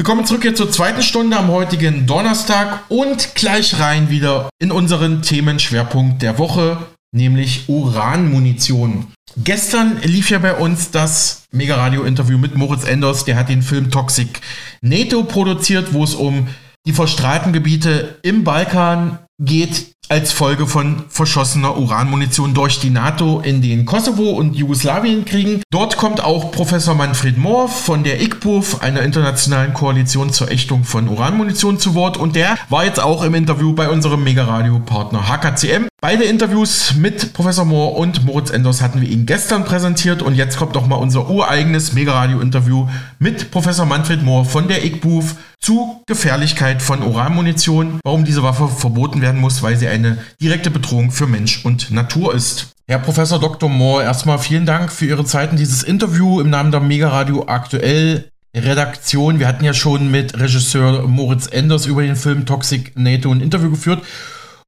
Willkommen zurück hier zur zweiten Stunde am heutigen Donnerstag und gleich rein wieder in unseren Themenschwerpunkt der Woche, nämlich Uranmunition. Gestern lief ja bei uns das Mega-Radio-Interview mit Moritz Enders, der hat den Film Toxic NATO produziert, wo es um die verstrahlten Gebiete im Balkan geht als Folge von verschossener Uranmunition durch die NATO in den Kosovo und Jugoslawien kriegen. Dort kommt auch Professor Manfred Mohr von der ICPUF, einer internationalen Koalition zur Ächtung von Uranmunition, zu Wort und der war jetzt auch im Interview bei unserem Mega-Radio-Partner HKCM. Beide Interviews mit Professor Mohr und Moritz Enders hatten wir Ihnen gestern präsentiert und jetzt kommt doch mal unser ureigenes Mega-Radio-Interview mit Professor Manfred Mohr von der ICPUF zu Gefährlichkeit von Uranmunition, warum diese Waffe verboten werden muss, weil sie eine direkte Bedrohung für Mensch und Natur ist. Herr Professor Dr. Moore, erstmal vielen Dank für Ihre Zeit in dieses Interview im Namen der Mega Radio aktuell Redaktion. Wir hatten ja schon mit Regisseur Moritz Enders über den Film Toxic NATO ein Interview geführt.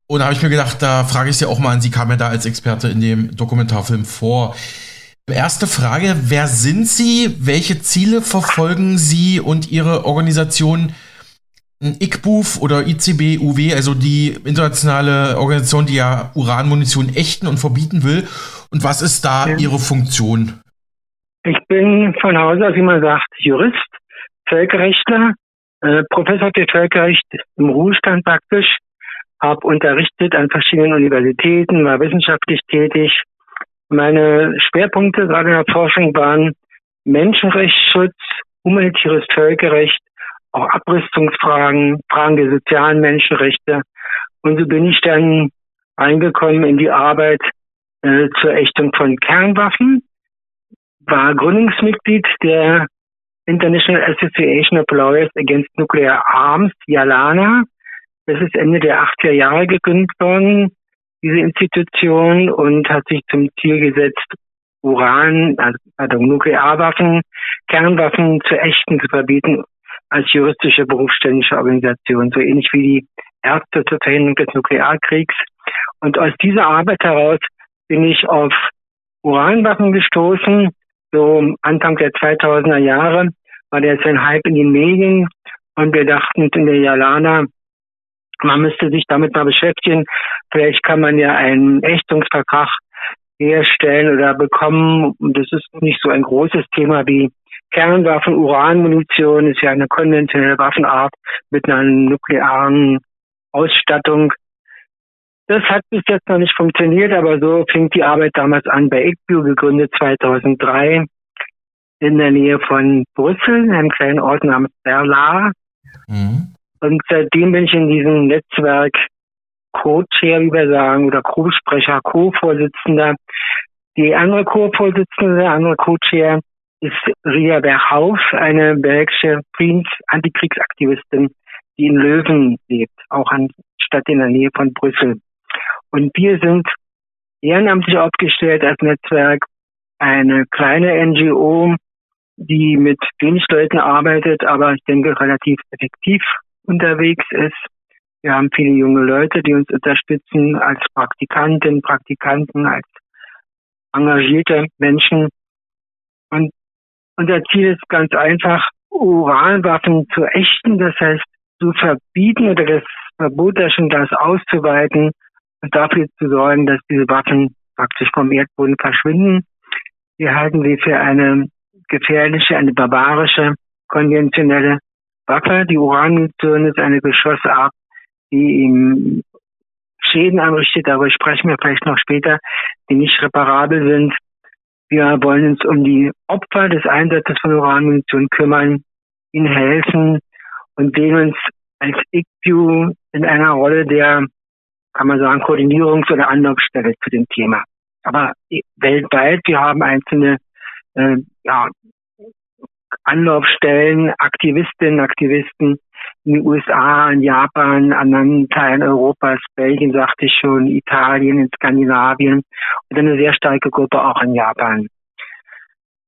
Und da habe ich mir gedacht, da frage ich Sie auch mal an. Sie kam ja da als Experte in dem Dokumentarfilm vor. Erste Frage, wer sind Sie? Welche Ziele verfolgen Sie und Ihre Organisation ICBUF oder ICB UW, also die internationale Organisation, die ja Uranmunition ächten und verbieten will? Und was ist da ja. Ihre Funktion? Ich bin von Hause aus, wie man sagt, Jurist, Völkerrechtler, äh, Professor für Völkerrecht im Ruhestand praktisch, habe unterrichtet an verschiedenen Universitäten, war wissenschaftlich tätig, meine Schwerpunkte gerade in der Forschung waren Menschenrechtsschutz, humanitäres Völkerrecht, auch Abrüstungsfragen, Fragen der sozialen Menschenrechte. Und so bin ich dann eingekommen in die Arbeit äh, zur Ächtung von Kernwaffen, war Gründungsmitglied der International Association of Lawyers Against Nuclear Arms, YALANA. Das ist Ende der 80er Jahre gegründet worden diese Institution und hat sich zum Ziel gesetzt, Uran, also Nuklearwaffen, Kernwaffen zu echten zu verbieten als juristische berufsständische Organisation, so ähnlich wie die Ärzte zur Verhinderung des Nuklearkriegs. Und aus dieser Arbeit heraus bin ich auf Uranwaffen gestoßen. So Anfang der 2000er Jahre war der jetzt ein Hype in den Medien und wir dachten in der Jalana, man müsste sich damit mal beschäftigen. Vielleicht kann man ja einen Ächtungsvertrag herstellen oder bekommen. Das ist nicht so ein großes Thema wie Kernwaffen, Uranmunition ist ja eine konventionelle Waffenart mit einer nuklearen Ausstattung. Das hat bis jetzt noch nicht funktioniert, aber so fing die Arbeit damals an bei ICBU, gegründet 2003 in der Nähe von Brüssel, einem kleinen Ort namens Berla. Mhm. Und seitdem bin ich in diesem Netzwerk Co-Chair, wie wir sagen, oder Co-Sprecher, Co-Vorsitzender. Die andere Co-Vorsitzende, der andere Co-Chair ist Ria Berhauf, eine belgische Friedens-Antikriegsaktivistin, die in Löwen lebt, auch an Stadt in der Nähe von Brüssel. Und wir sind ehrenamtlich aufgestellt als Netzwerk, eine kleine NGO, die mit wenig Leuten arbeitet, aber ich denke relativ effektiv unterwegs ist. Wir haben viele junge Leute, die uns unterstützen als Praktikanten, Praktikanten, als engagierte Menschen. Und unser Ziel ist ganz einfach, Uranwaffen zu ächten, das heißt zu verbieten oder das Verbot da schon das auszuweiten und dafür zu sorgen, dass diese Waffen praktisch vom Erdboden verschwinden. Wir halten sie für eine gefährliche, eine barbarische, konventionelle Waffe. Die Uranmunition ist eine Geschossart, die ihm Schäden anrichtet, darüber sprechen wir vielleicht noch später, die nicht reparabel sind. Wir wollen uns um die Opfer des Einsatzes von Uranmunition kümmern, ihnen helfen und sehen uns als ICU in einer Rolle der, kann man sagen, Koordinierungs- oder Anlaufstelle zu dem Thema. Aber weltweit, wir haben einzelne äh, ja, Anlaufstellen, Aktivistinnen, Aktivisten in den USA, in Japan, anderen Teilen Europas, Belgien sagte ich schon, Italien, in Skandinavien und eine sehr starke Gruppe auch in Japan.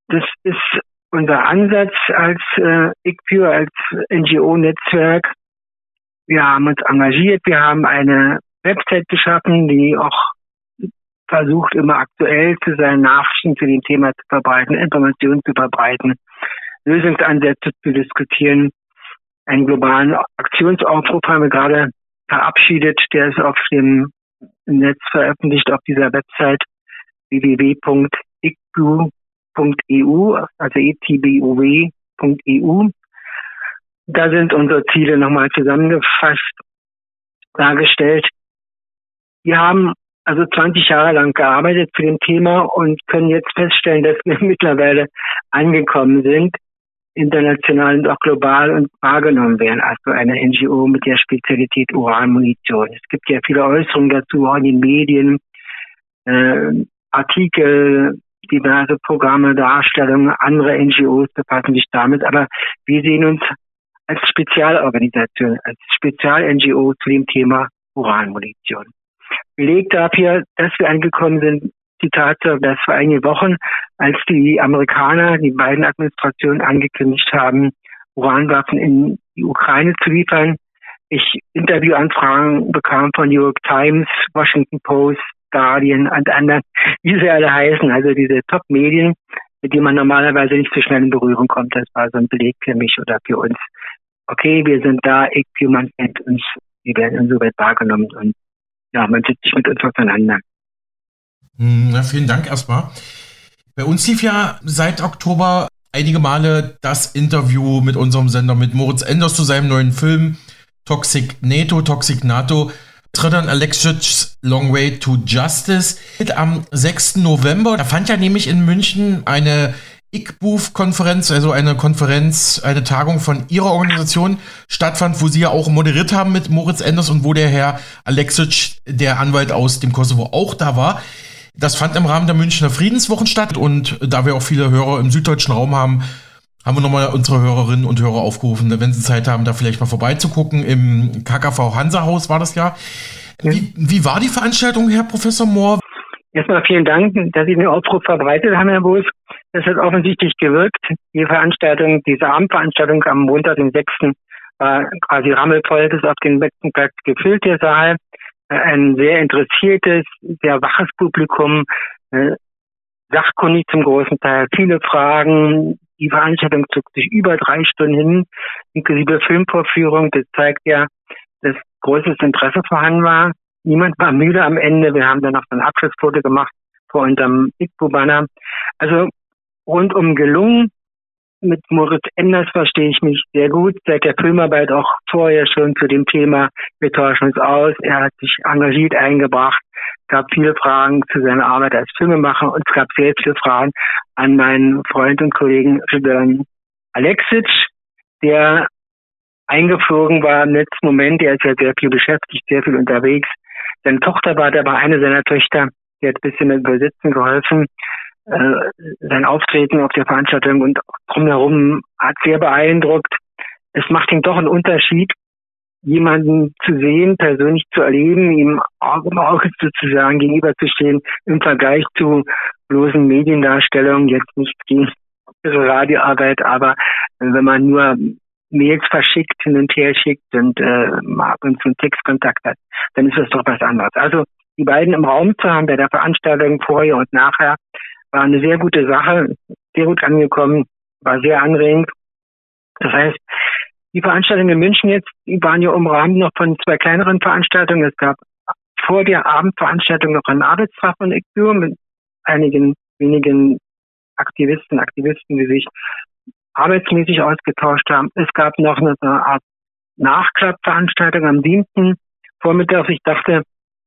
Das ist unser Ansatz als äh, ICPU, als NGO-Netzwerk. Wir haben uns engagiert, wir haben eine Website geschaffen, die auch versucht, immer aktuell zu sein, Nachrichten zu dem Thema zu verbreiten, Informationen zu verbreiten. Lösungsansätze zu diskutieren. einen globalen Aktionsaufruf haben wir gerade verabschiedet. Der ist auf dem Netz veröffentlicht auf dieser Website www.icbu.eu, also etbuw.eu. Da sind unsere Ziele nochmal zusammengefasst dargestellt. Wir haben also 20 Jahre lang gearbeitet für dem Thema und können jetzt feststellen, dass wir mittlerweile angekommen sind, international und auch global und wahrgenommen werden also eine NGO mit der Spezialität Uranmunition. Es gibt ja viele Äußerungen dazu, auch in den Medien, äh, Artikel, diverse Programme, Darstellungen, andere NGOs befassen sich damit, aber wir sehen uns als Spezialorganisation, als Spezial-NGO zu dem Thema Uranmunition. Beleg dafür, dass wir angekommen sind, die Tatsache, dass vor einigen Wochen, als die Amerikaner, die beiden Administrationen angekündigt haben, Uranwaffen in die Ukraine zu liefern, ich Interviewanfragen bekam von New York Times, Washington Post, Guardian und anderen, wie sie alle heißen, also diese Top-Medien, mit denen man normalerweise nicht so schnell in Berührung kommt. Das war so ein Beleg für mich oder für uns. Okay, wir sind da, ich, man kennt uns, wir werden insoweit wahrgenommen und ja, man setzt sich mit uns auseinander. Hm, na, vielen Dank erstmal. Bei uns lief ja seit Oktober einige Male das Interview mit unserem Sender mit Moritz Enders zu seinem neuen Film Toxic NATO, Toxic NATO. Trittern Alexic Long Way to Justice. Am 6. November, da fand ja nämlich in München eine ICBUF-Konferenz, also eine Konferenz, eine Tagung von ihrer Organisation stattfand, wo sie ja auch moderiert haben mit Moritz Enders und wo der Herr Alexic, der Anwalt aus dem Kosovo, auch da war. Das fand im Rahmen der Münchner Friedenswochen statt und da wir auch viele Hörer im süddeutschen Raum haben, haben wir nochmal unsere Hörerinnen und Hörer aufgerufen, wenn sie Zeit haben, da vielleicht mal vorbeizugucken. Im KKV Hansa-Haus war das ja. Wie, wie war die Veranstaltung, Herr Professor Mohr? Erstmal vielen Dank, dass Sie den Aufruf verbreitet haben, Herr Boos. Das hat offensichtlich gewirkt. Die Veranstaltung, diese Abendveranstaltung am Montag, den 6. war quasi rammelvoll bis auf den letzten Platz gefüllt, der Saal. Ein sehr interessiertes, sehr waches Publikum, äh, sachkundig zum großen Teil, viele Fragen. Die Veranstaltung zog sich über drei Stunden hin, inklusive Filmvorführung. Das zeigt ja, dass großes Interesse vorhanden war. Niemand war müde am Ende. Wir haben dann noch ein Abschlussfoto gemacht vor unserem ICBO-Banner. Also rundum gelungen. Mit Moritz Enders verstehe ich mich sehr gut. Seit der Filmarbeit auch vorher schon zu dem Thema, wir tauschen uns aus. Er hat sich engagiert eingebracht. Es gab viele Fragen zu seiner Arbeit als Filmemacher und es gab sehr viele Fragen an meinen Freund und Kollegen Ridwan Alexic, der eingeflogen war im letzten Moment. Er ist ja sehr viel beschäftigt, sehr viel unterwegs. Seine Tochter war dabei, eine seiner Töchter, die hat ein bisschen mit Übersetzen geholfen. Äh, sein Auftreten auf der Veranstaltung und drumherum hat sehr beeindruckt. Es macht ihm doch einen Unterschied, jemanden zu sehen, persönlich zu erleben, ihm Auge um Auge sozusagen gegenüberzustehen im Vergleich zu bloßen Mediendarstellungen, jetzt nicht gegen Radioarbeit, aber wenn man nur Mails verschickt, hin und her schickt und äh, und zu einen Textkontakt hat, dann ist das doch was anderes. Also die beiden im Raum zu haben bei der Veranstaltung vorher und nachher war eine sehr gute Sache, sehr gut angekommen, war sehr anregend. Das heißt, die Veranstaltungen in München jetzt, die waren ja umrahmt noch von zwei kleineren Veranstaltungen. Es gab vor der Abendveranstaltung noch ein Arbeitstag von ECBU mit einigen wenigen Aktivisten, Aktivisten, die sich arbeitsmäßig ausgetauscht haben. Es gab noch eine, Art Nachklappveranstaltung am Diensten Vormittag. Ich dachte,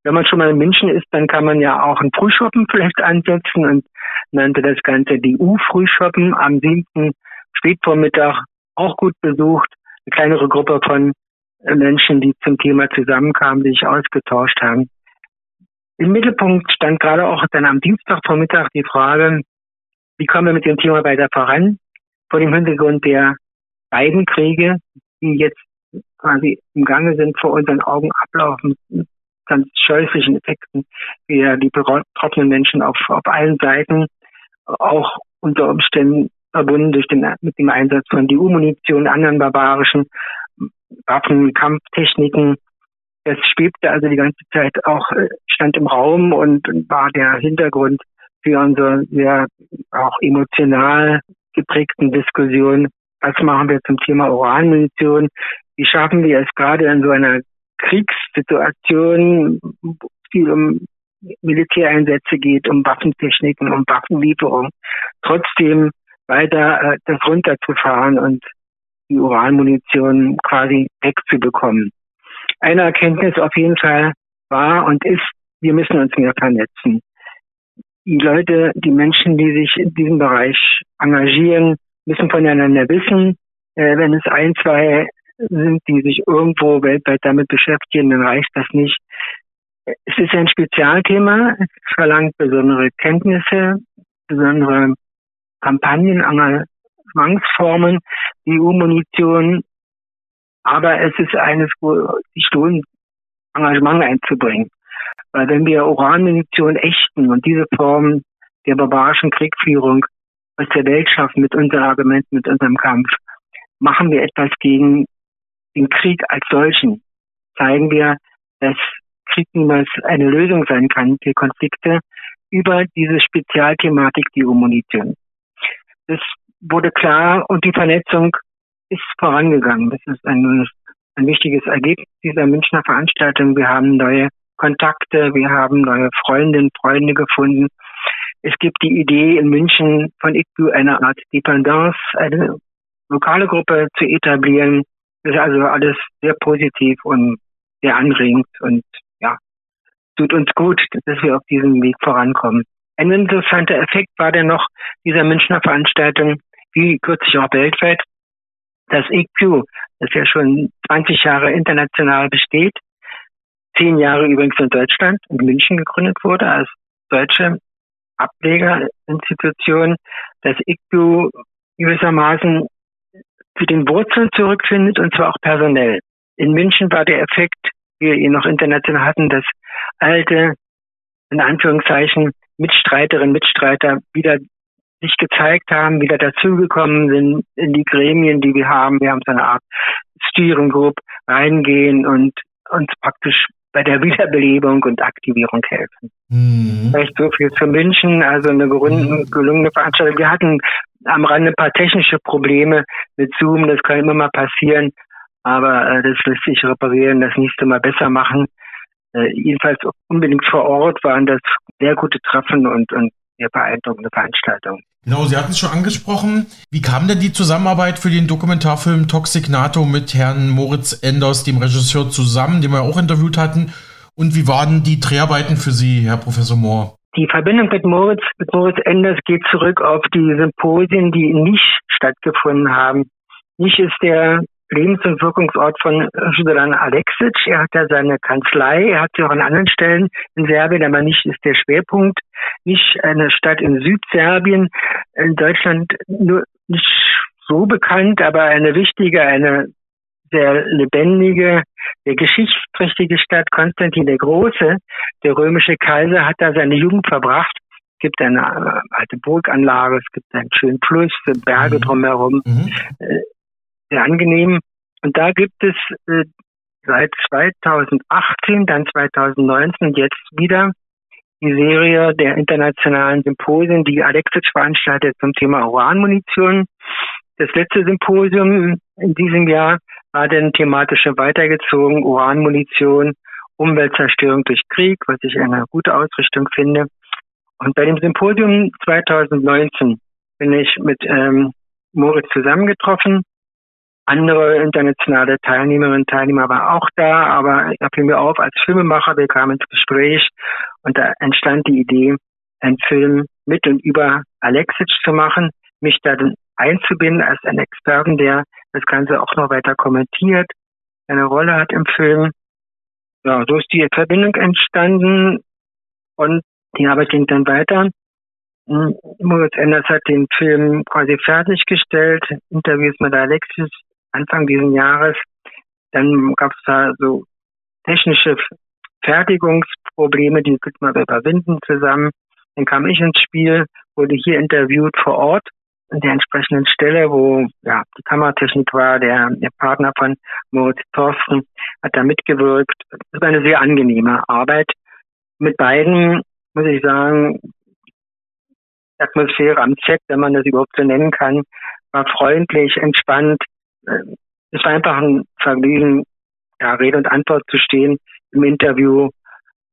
wenn man schon mal in München ist, dann kann man ja auch ein Frühschoppen vielleicht ansetzen und nannte das Ganze die U-Frühschoppen am 7. Spätvormittag auch gut besucht. Eine kleinere Gruppe von Menschen, die zum Thema zusammenkamen, die sich ausgetauscht haben. Im Mittelpunkt stand gerade auch dann am Dienstagvormittag die Frage, wie kommen wir mit dem Thema weiter voran? Vor dem Hintergrund der beiden Kriege, die jetzt quasi im Gange sind, vor unseren Augen ablaufen, ganz scheußlichen Effekten, wie die betroffenen Menschen auf, auf allen Seiten auch unter Umständen verbunden durch den, mit dem Einsatz von DU-Munition, anderen barbarischen Waffen, Kampftechniken. Das schwebte also die ganze Zeit auch, äh, stand im Raum und war der Hintergrund für unsere sehr auch emotional geprägten Diskussion was machen wir zum Thema Uranmunition, wie schaffen wir es gerade in so einer Kriegssituation, viel um Militäreinsätze geht, um Waffentechniken, um Waffenlieferung, trotzdem weiter äh, das runterzufahren und die Uranmunition quasi wegzubekommen. Eine Erkenntnis auf jeden Fall war und ist, wir müssen uns mehr vernetzen. Die Leute, die Menschen, die sich in diesem Bereich engagieren, müssen voneinander wissen. Äh, wenn es ein, zwei sind, die sich irgendwo weltweit damit beschäftigen, dann reicht das nicht. Es ist ein Spezialthema. Es verlangt besondere Kenntnisse, besondere Kampagnen, Engagementsformen, EU-Munition. Aber es ist eines, wo sich lohnt, Engagement einzubringen. Weil wenn wir Uranmunition ächten und diese Form der barbarischen Kriegführung aus der Welt schaffen mit unseren Argumenten, mit unserem Kampf, machen wir etwas gegen den Krieg als solchen. Zeigen wir, dass Krieg niemals eine Lösung sein kann für Konflikte über diese Spezialthematik, die Munition. Das wurde klar und die Vernetzung ist vorangegangen. Das ist ein, ein wichtiges Ergebnis dieser Münchner Veranstaltung. Wir haben neue Kontakte, wir haben neue Freundinnen, Freunde gefunden. Es gibt die Idee in München von ICBU eine Art Dependance, eine lokale Gruppe zu etablieren. Das ist also alles sehr positiv und sehr anregend und ja, tut uns gut, dass wir auf diesem Weg vorankommen. Ein interessanter Effekt war dann noch dieser Münchner Veranstaltung, wie kürzlich auch weltweit, das EQ, das ja schon 20 Jahre international besteht, zehn Jahre übrigens in Deutschland, in München gegründet wurde, als deutsche Ablegerinstitution, das ICBU gewissermaßen zu den Wurzeln zurückfindet und zwar auch personell. In München war der Effekt, wie wir ihn noch international hatten, dass alte, in Anführungszeichen, Mitstreiterinnen, Mitstreiter wieder sich gezeigt haben, wieder dazugekommen sind in die Gremien, die wir haben. Wir haben so eine Art Steering Group reingehen und uns praktisch bei der Wiederbelebung und Aktivierung helfen. Mhm. Vielleicht so viel zu München, also eine mhm. gelungene Veranstaltung. Wir hatten am Rande ein paar technische Probleme mit Zoom, das kann immer mal passieren, aber äh, das lässt sich reparieren, das nächste Mal besser machen. Äh, jedenfalls unbedingt vor Ort waren das sehr gute Treffen und, und sehr beeindruckende Veranstaltungen. Genau, Sie hatten es schon angesprochen. Wie kam denn die Zusammenarbeit für den Dokumentarfilm Toxic NATO mit Herrn Moritz Enders, dem Regisseur, zusammen, den wir auch interviewt hatten? Und wie waren die Dreharbeiten für Sie, Herr Professor Mohr? Die Verbindung mit Moritz, mit Moritz Enders geht zurück auf die Symposien, die nicht stattgefunden haben. Nicht ist der Lebens- und Wirkungsort von Sudan Alexic. Er hat da seine Kanzlei, er hat sie auch an anderen Stellen in Serbien, aber nicht ist der Schwerpunkt. Nicht eine Stadt in Südserbien, in Deutschland nur nicht so bekannt, aber eine wichtige, eine sehr lebendige, sehr geschichtsträchtige Stadt. Konstantin der Große, der römische Kaiser, hat da seine Jugend verbracht. Es gibt eine äh, alte Burganlage, es gibt einen schönen Fluss, Berge mhm. drumherum. Mhm. Äh, sehr angenehm. Und da gibt es äh, seit 2018, dann 2019 und jetzt wieder die Serie der internationalen Symposien, die Alexic veranstaltet zum Thema Uranmunition. Das letzte Symposium in diesem Jahr war dann thematisch weitergezogen, Uranmunition, Umweltzerstörung durch Krieg, was ich eine gute Ausrichtung finde. Und bei dem Symposium 2019 bin ich mit ähm, Moritz zusammengetroffen andere internationale Teilnehmerinnen und Teilnehmer waren auch da, aber da fiel mir auf, als Filmemacher, wir kamen ins Gespräch und da entstand die Idee, einen Film mit und über Alexic zu machen, mich da dann einzubinden als einen Experten, der das Ganze auch noch weiter kommentiert, eine Rolle hat im Film. Ja, so ist die Verbindung entstanden und die Arbeit ging dann weiter. Hm, Moritz Enders hat den Film quasi fertiggestellt, Interviews mit Alexis Anfang dieses Jahres. Dann gab es da so technische Fertigungsprobleme, die könnte man überwinden zusammen. Dann kam ich ins Spiel, wurde hier interviewt vor Ort an der entsprechenden Stelle, wo ja die Kameratechnik war, der, der Partner von Moritz Thorsten hat da mitgewirkt. Das war eine sehr angenehme Arbeit. Mit beiden muss ich sagen, Atmosphäre am Set, wenn man das überhaupt so nennen kann, war freundlich, entspannt. Es war einfach ein Vergnügen, ja, Rede und Antwort zu stehen im Interview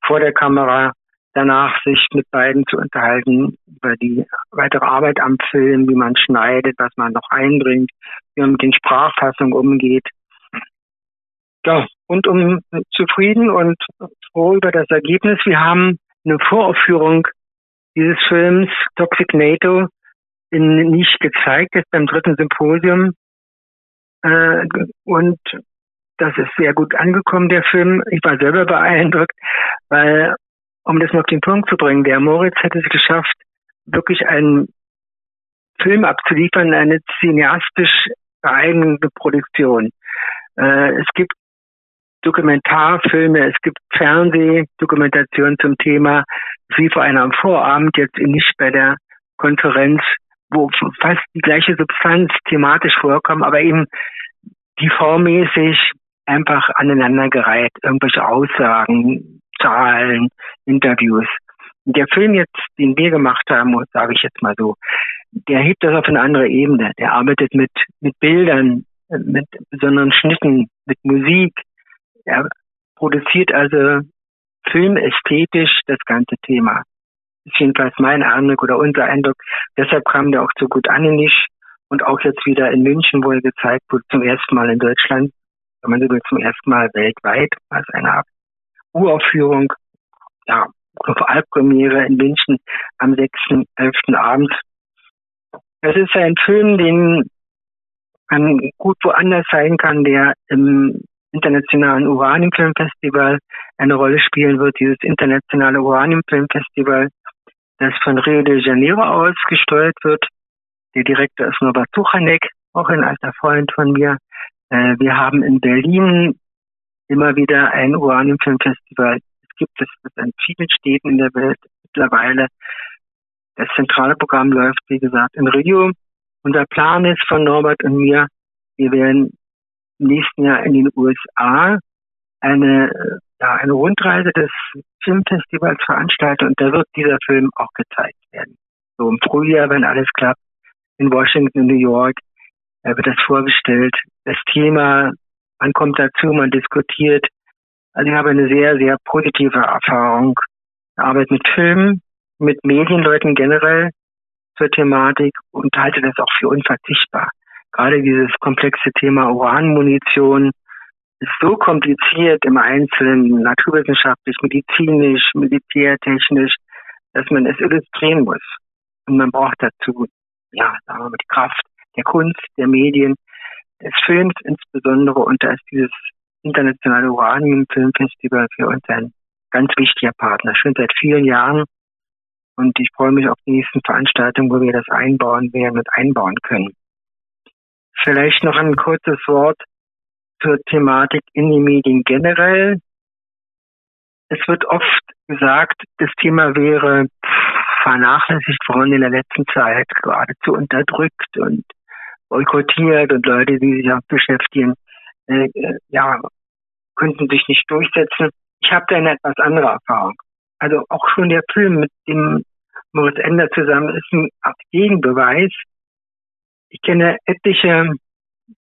vor der Kamera, danach sich mit beiden zu unterhalten über die weitere Arbeit am Film, wie man schneidet, was man noch einbringt, wie man mit den Sprachfassungen umgeht. Ja, und um zufrieden und froh über das Ergebnis. Wir haben eine Voraufführung dieses Films Toxic NATO in nicht gezeigt, jetzt beim dritten Symposium. Äh, und das ist sehr gut angekommen, der Film. Ich war selber beeindruckt, weil, um das noch auf den Punkt zu bringen, der Moritz hätte es geschafft, wirklich einen Film abzuliefern, eine cineastisch eigene Produktion. Äh, es gibt Dokumentarfilme, es gibt Fernsehdokumentationen zum Thema, wie vor einem Vorabend, jetzt nicht bei der Konferenz, wo fast die gleiche Substanz thematisch vorkommt, aber eben die formmäßig einfach aneinandergereiht, irgendwelche Aussagen, Zahlen, Interviews. Der Film jetzt, den wir gemacht haben, sage ich jetzt mal so, der hebt das auf eine andere Ebene. Der arbeitet mit, mit Bildern, mit besonderen Schnitten, mit Musik. Er produziert also filmästhetisch das ganze Thema. Ist jedenfalls mein Eindruck oder unser Eindruck. Deshalb kam der auch so gut an in Nisch und auch jetzt wieder in München, wo er gezeigt wurde, zum ersten Mal in Deutschland wenn man so will, zum ersten Mal weltweit als eine Uraufführung, ja, Voralpremiere in München am 6.11. Abend. Es ist ein Film, den man gut woanders sein kann, der im internationalen Uraniumfilmfestival eine Rolle spielen wird. Dieses internationale Uraniumfilmfestival, das von Rio de Janeiro aus gesteuert wird. Der Direktor ist Norbert Tuchanek, auch ein alter Freund von mir. Äh, wir haben in Berlin immer wieder ein Uraniumfilmfestival. Es gibt es in vielen Städten in der Welt mittlerweile. Das zentrale Programm läuft, wie gesagt, in Rio. Unser Plan ist von Norbert und mir, wir werden im nächsten Jahr in den USA eine, ja, eine Rundreise des Filmfestivals veranstalten und da wird dieser Film auch gezeigt werden. So im Frühjahr, wenn alles klappt, in Washington, New York, wird das vorgestellt. Das Thema, man kommt dazu, man diskutiert. Also ich habe eine sehr, sehr positive Erfahrung. Ich arbeite mit Filmen, mit Medienleuten generell zur Thematik und halte das auch für unverzichtbar. Gerade dieses komplexe Thema Uranmunition so kompliziert im Einzelnen, naturwissenschaftlich, medizinisch, militärtechnisch, dass man es illustrieren muss. Und man braucht dazu, ja, sagen wir mal, die Kraft der Kunst, der Medien, des Films insbesondere. Und da ist dieses internationale Uranium-Filmfestival für uns ein ganz wichtiger Partner, schon seit vielen Jahren. Und ich freue mich auf die nächsten Veranstaltungen, wo wir das einbauen werden und einbauen können. Vielleicht noch ein kurzes Wort zur Thematik in den Medien generell. Es wird oft gesagt, das Thema wäre vernachlässigt worden in der letzten Zeit, geradezu unterdrückt und boykottiert und Leute, die sich auch beschäftigen, äh, äh, ja, könnten sich nicht durchsetzen. Ich habe da eine etwas andere Erfahrung. Also auch schon der Film mit dem Moritz Ender zusammen ist ein Gegenbeweis. Ich kenne etliche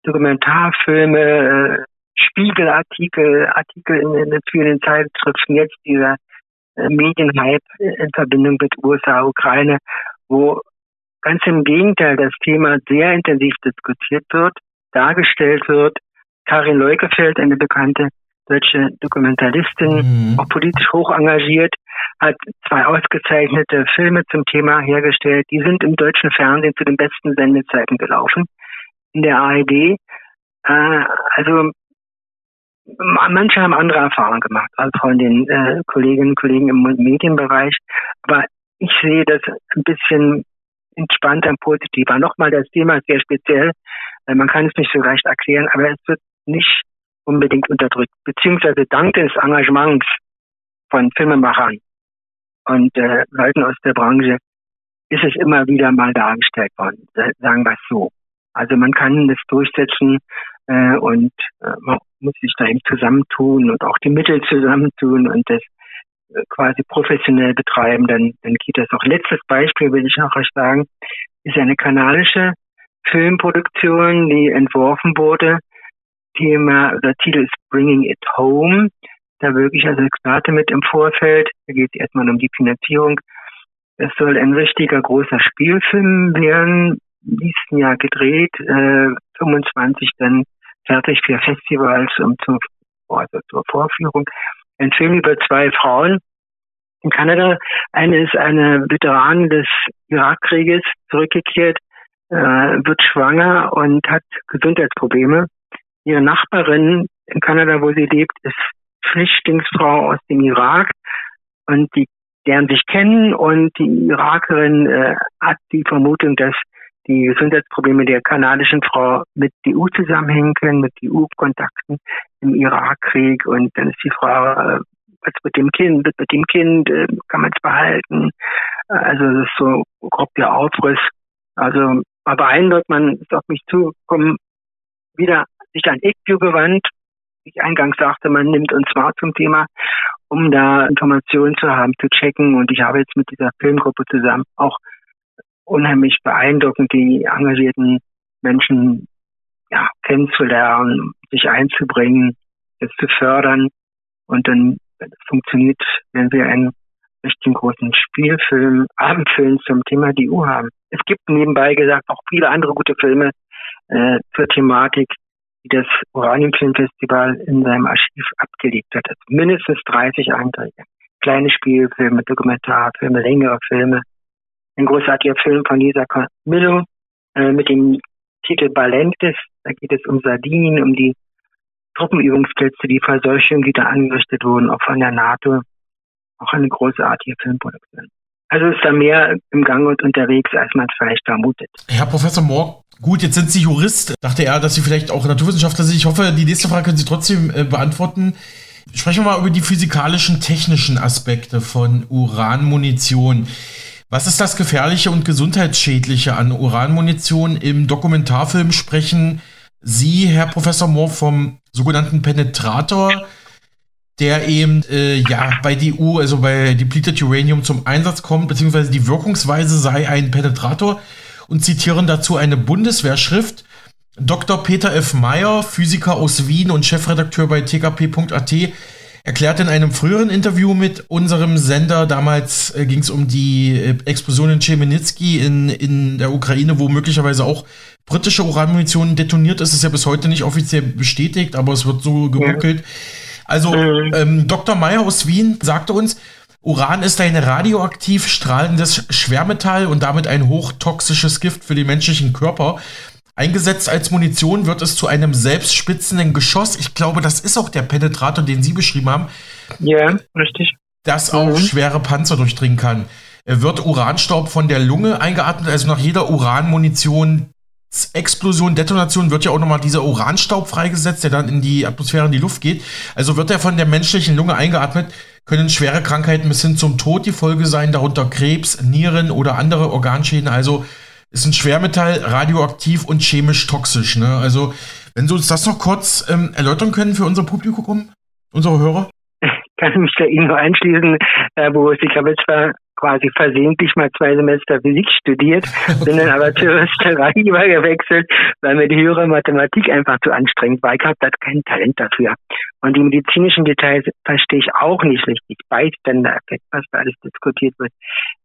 Dokumentarfilme, äh, Spiegelartikel, Artikel in, in vielen Zeitschriften, jetzt dieser äh, Medienhype in Verbindung mit USA, Ukraine, wo Ganz im Gegenteil, das Thema sehr intensiv diskutiert wird, dargestellt wird. Karin Leukefeld, eine bekannte deutsche Dokumentalistin, mhm. auch politisch hoch engagiert, hat zwei ausgezeichnete Filme zum Thema hergestellt. Die sind im deutschen Fernsehen zu den besten Sendezeiten gelaufen. In der ARD. Äh, also manche haben andere Erfahrungen gemacht, als von den äh, Kolleginnen und Kollegen im Medienbereich. Aber ich sehe das ein bisschen entspannter und positiver. Nochmal, das Thema ist sehr speziell. Äh, man kann es nicht so leicht erklären, aber es wird nicht unbedingt unterdrückt, beziehungsweise dank des Engagements von Filmemachern und äh, Leuten aus der Branche ist es immer wieder mal dargestellt worden, sagen wir es so. Also man kann das durchsetzen äh, und äh, man muss sich da eben zusammentun und auch die Mittel zusammentun und das quasi professionell betreiben, dann, dann geht das auch. Letztes Beispiel will ich noch euch sagen, ist eine kanadische Filmproduktion, die entworfen wurde. Thema, der Titel ist Bringing It Home. Da wirklich als Experte mit im Vorfeld. Da geht es erstmal um die Finanzierung. Es soll ein richtiger großer Spielfilm werden, nächsten Jahr gedreht, äh, 25 dann fertig für Festivals und zur, also zur Vorführung. Ein Film über zwei Frauen in Kanada. Eine ist eine Veteranin des Irakkrieges, zurückgekehrt, äh, wird schwanger und hat Gesundheitsprobleme. Ihre Nachbarin in Kanada, wo sie lebt, ist Flüchtlingsfrau aus dem Irak und die lernen sich kennen und die Irakerin äh, hat die Vermutung, dass die Gesundheitsprobleme der kanadischen Frau mit EU zusammenhängen können, mit EU-Kontakten im Irakkrieg. Und dann ist die Frage, äh, was mit dem Kind, wird mit dem Kind, äh, kann man es behalten? Also das ist so grob der Aufriss. Also war beeindruckt, man ist auf mich zugekommen, wieder sich an ECU gewandt. Wie ich eingangs sagte, man nimmt uns wahr zum Thema, um da Informationen zu haben, zu checken. Und ich habe jetzt mit dieser Filmgruppe zusammen auch unheimlich beeindruckend, die engagierten Menschen ja, kennenzulernen, sich einzubringen, es zu fördern. Und dann, wenn funktioniert, werden wir einen richtigen großen Spielfilm, Abendfilm zum Thema DU haben. Es gibt nebenbei gesagt auch viele andere gute Filme äh, zur Thematik, die das Uraniumfilmfestival in seinem Archiv abgelegt hat. Also mindestens 30 Einträge. Kleine Spielfilme, Dokumentarfilme, längere Filme, ein großartiger Film von Lisa Camillo äh, mit dem Titel Balentes. Da geht es um Sardinien, um die Truppenübungsplätze, die Verseuchungen, die da angerichtet wurden, auch von der NATO. Auch eine großartige Filmproduktion. Also ist da mehr im Gang und unterwegs, als man vielleicht vermutet. Herr Professor Mohr, gut, jetzt sind Sie Jurist. Dachte er, dass Sie vielleicht auch Naturwissenschaftler sind. Ich hoffe, die nächste Frage können Sie trotzdem äh, beantworten. Sprechen wir mal über die physikalischen, technischen Aspekte von Uranmunition. Was ist das Gefährliche und Gesundheitsschädliche an Uranmunition? Im Dokumentarfilm sprechen Sie, Herr Professor Mohr, vom sogenannten Penetrator, der eben äh, ja bei DU, also bei Depleted Uranium zum Einsatz kommt, beziehungsweise die Wirkungsweise sei ein Penetrator und zitieren dazu eine Bundeswehrschrift. Dr. Peter F. Meyer, Physiker aus Wien und Chefredakteur bei tkp.at, erklärt in einem früheren Interview mit unserem Sender, damals äh, ging es um die äh, Explosion in Chemnitsky in, in der Ukraine, wo möglicherweise auch britische Uranmunition detoniert ist. ist ja bis heute nicht offiziell bestätigt, aber es wird so gemunkelt. Ja. Also ähm, Dr. Meyer aus Wien sagte uns, Uran ist ein radioaktiv strahlendes Schwermetall und damit ein hochtoxisches Gift für den menschlichen Körper. Eingesetzt als Munition wird es zu einem selbstspitzenden Geschoss. Ich glaube, das ist auch der Penetrator, den Sie beschrieben haben. Ja, richtig. Das auch mhm. schwere Panzer durchdringen kann. Wird Uranstaub von der Lunge eingeatmet, also nach jeder Uranmunition Explosion, Detonation wird ja auch nochmal dieser Uranstaub freigesetzt, der dann in die Atmosphäre, in die Luft geht. Also wird er von der menschlichen Lunge eingeatmet, können schwere Krankheiten bis hin zum Tod die Folge sein, darunter Krebs, Nieren oder andere Organschäden. Also ist ein Schwermetall, radioaktiv und chemisch toxisch. Ne? Also, wenn Sie uns das noch kurz ähm, erläutern können für unser Publikum, unsere Hörer? Ich kann mich da Ihnen nur einschließen, äh, Boris. Ich habe jetzt zwar quasi versehentlich mal zwei Semester Physik studiert, bin dann aber zur Österei übergewechselt, weil mir die höhere Mathematik einfach zu anstrengend war. Ich habe da kein Talent dafür. Und die medizinischen Details verstehe ich auch nicht richtig. Bystander-Effekt, was da alles diskutiert wird.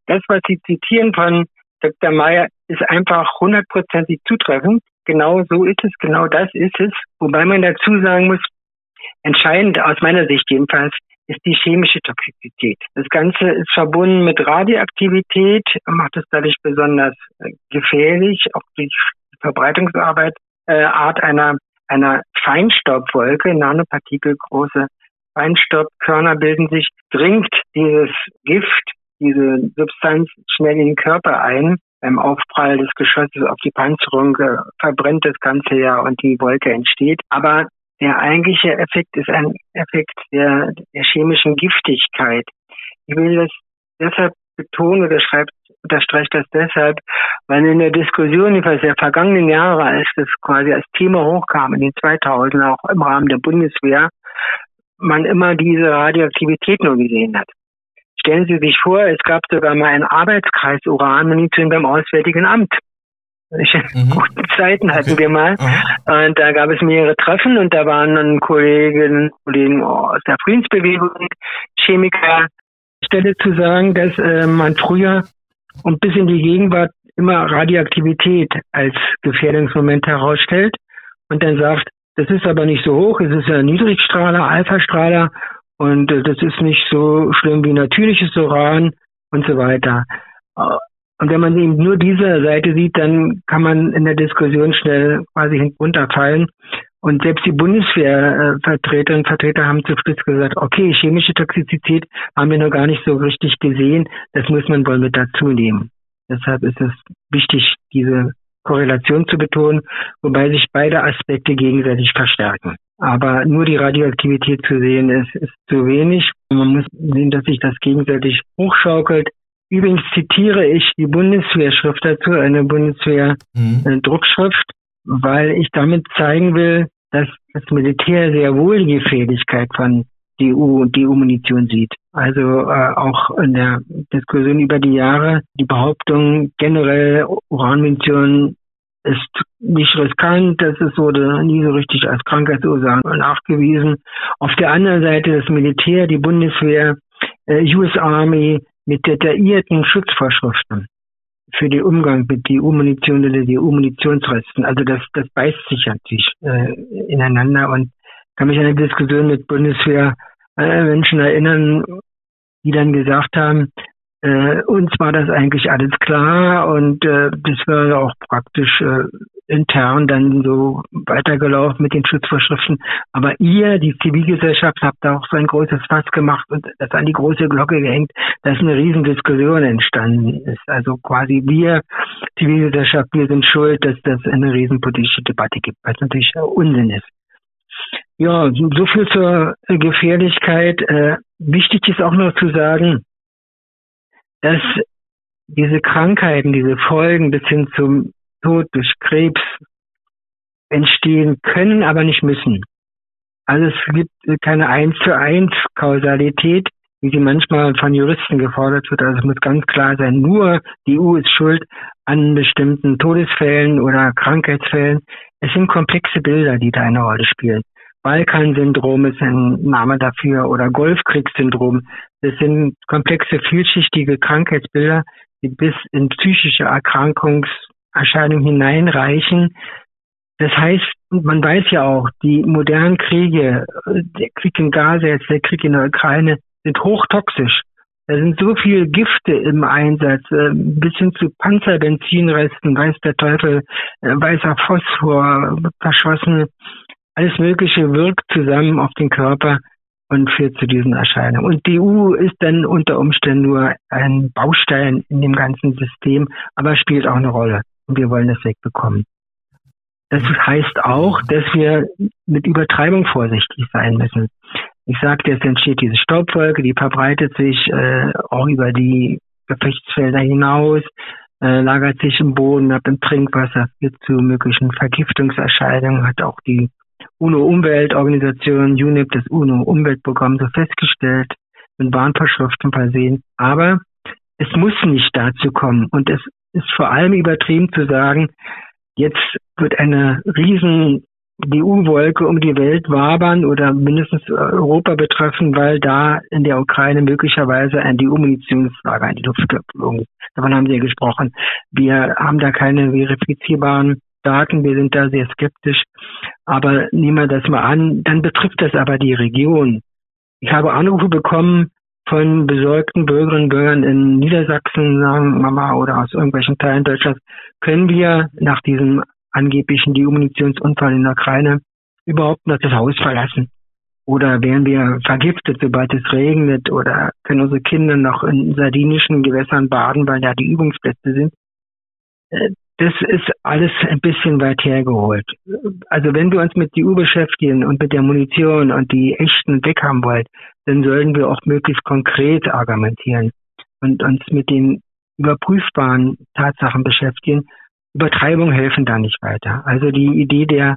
Das, was Sie zitieren von Dr. Meyer ist einfach hundertprozentig zutreffend. Genau so ist es, genau das ist es. Wobei man dazu sagen muss, entscheidend aus meiner Sicht jedenfalls ist die chemische Toxizität. Das Ganze ist verbunden mit Radioaktivität, macht es dadurch besonders äh, gefährlich, auch die Verbreitungsarbeit äh, Art einer einer Feinstaubwolke, Nanopartikel, große Feinstaubkörner bilden sich, dringt dieses Gift diese Substanz schnell in den Körper ein. Beim Aufprall des Geschosses auf die Panzerung äh, verbrennt das Ganze ja und die Wolke entsteht. Aber der eigentliche Effekt ist ein Effekt der, der chemischen Giftigkeit. Ich will das deshalb betonen oder schreibt, unterstreicht das deshalb, weil in der Diskussion über der vergangenen Jahre, als das quasi als Thema hochkam in den 2000 auch im Rahmen der Bundeswehr, man immer diese Radioaktivität nur gesehen hat. Stellen Sie sich vor, es gab sogar mal einen Arbeitskreis Uranmunition beim Auswärtigen Amt. mhm. guten Zeiten hatten okay. wir mal. Aha. Und da gab es mehrere Treffen und da waren dann Kollegen, Kollegen aus der Friedensbewegung, Chemiker. Stelle zu sagen, dass äh, man früher und bis in die Gegenwart immer Radioaktivität als Gefährdungsmoment herausstellt und dann sagt, das ist aber nicht so hoch, es ist ja Niedrigstrahler, Alphastrahler und äh, das ist nicht so schlimm wie natürliches Uran und so weiter. Und wenn man eben nur diese Seite sieht, dann kann man in der Diskussion schnell quasi hinunterfallen. Und selbst die Bundeswehrvertreterinnen und Vertreter haben zu Schluss gesagt, okay, chemische Toxizität haben wir noch gar nicht so richtig gesehen, das muss man wohl mit dazu nehmen. Deshalb ist es wichtig, diese Korrelation zu betonen, wobei sich beide Aspekte gegenseitig verstärken. Aber nur die Radioaktivität zu sehen ist, ist zu wenig. Man muss sehen, dass sich das gegenseitig hochschaukelt. Übrigens zitiere ich die Bundeswehrschrift dazu, eine Bundeswehr-Druckschrift, mhm. weil ich damit zeigen will, dass das Militär sehr wohl die Gefährlichkeit von DU und DU-Munition sieht. Also äh, auch in der Diskussion über die Jahre die Behauptung, generell Uranmunition ist nicht riskant, das ist wurde nie so richtig als Krankheitsursache nachgewiesen. Auf der anderen Seite das Militär, die Bundeswehr, äh, US Army mit detaillierten Schutzvorschriften für den Umgang mit DU-Munition oder DU-Munitionsresten. Also das, das beißt sich natürlich äh, ineinander und kann mich an eine Diskussion mit Bundeswehr äh, Menschen erinnern, die dann gesagt haben, äh, uns war das eigentlich alles klar und äh, das war auch praktisch äh, intern dann so weitergelaufen mit den Schutzvorschriften. Aber ihr, die Zivilgesellschaft, habt da auch so ein großes Fass gemacht und das an die große Glocke gehängt, dass eine Riesendiskussion entstanden ist. Also quasi wir, Zivilgesellschaft, wir sind schuld, dass das eine riesenpolitische Debatte gibt, was natürlich Unsinn ist. Ja, so viel zur Gefährlichkeit. Äh, wichtig ist auch noch zu sagen, dass diese Krankheiten, diese Folgen bis hin zum Tod durch Krebs entstehen können, aber nicht müssen. Also es gibt keine eins zu eins Kausalität, wie sie manchmal von Juristen gefordert wird. Also es muss ganz klar sein, nur die EU ist schuld an bestimmten Todesfällen oder Krankheitsfällen. Es sind komplexe Bilder, die da eine Rolle spielen. Balkan-Syndrom ist ein Name dafür oder Golfkriegssyndrom. Das sind komplexe, vielschichtige Krankheitsbilder, die bis in psychische Erkrankungserscheinungen hineinreichen. Das heißt, man weiß ja auch, die modernen Kriege, der Krieg in Gaza, jetzt der Krieg in der Ukraine, sind hochtoxisch. Da sind so viele Gifte im Einsatz, äh, bis hin zu Panzerbenzinresten, weiß der Teufel, äh, weißer Phosphor, verschossene alles Mögliche wirkt zusammen auf den Körper und führt zu diesen Erscheinungen. Und die EU ist dann unter Umständen nur ein Baustein in dem ganzen System, aber spielt auch eine Rolle. Und wir wollen das wegbekommen. Das heißt auch, dass wir mit Übertreibung vorsichtig sein müssen. Ich sagte, es entsteht diese Staubwolke, die verbreitet sich äh, auch über die Gefechtsfelder hinaus, äh, lagert sich im Boden ab, im Trinkwasser, führt zu möglichen Vergiftungserscheinungen, hat auch die UNO-Umweltorganisation UNEP, das UNO-Umweltprogramm, so festgestellt, mit Warnvorschriften versehen. Aber es muss nicht dazu kommen. Und es ist vor allem übertrieben zu sagen, jetzt wird eine riesen EU-Wolke um die Welt wabern oder mindestens Europa betreffen, weil da in der Ukraine möglicherweise ein EU-Munitionslager in die Luft geflogen ist. Davon haben Sie ja gesprochen. Wir haben da keine verifizierbaren Daten, wir sind da sehr skeptisch. Aber nehmen wir das mal an, dann betrifft das aber die Region. Ich habe Anrufe bekommen von besorgten Bürgerinnen und Bürgern in Niedersachsen, sagen Mama, oder aus irgendwelchen Teilen Deutschlands, können wir nach diesem angeblichen Demunitionsunfall in der Ukraine überhaupt noch das Haus verlassen? Oder werden wir vergiftet, sobald es regnet? Oder können unsere Kinder noch in sardinischen Gewässern baden, weil da die Übungsplätze sind? Das ist alles ein bisschen weit hergeholt. Also wenn wir uns mit die EU beschäftigen und mit der Munition und die echten weghaben wollen, dann sollten wir auch möglichst konkret argumentieren und uns mit den überprüfbaren Tatsachen beschäftigen. Übertreibungen helfen da nicht weiter. Also die Idee der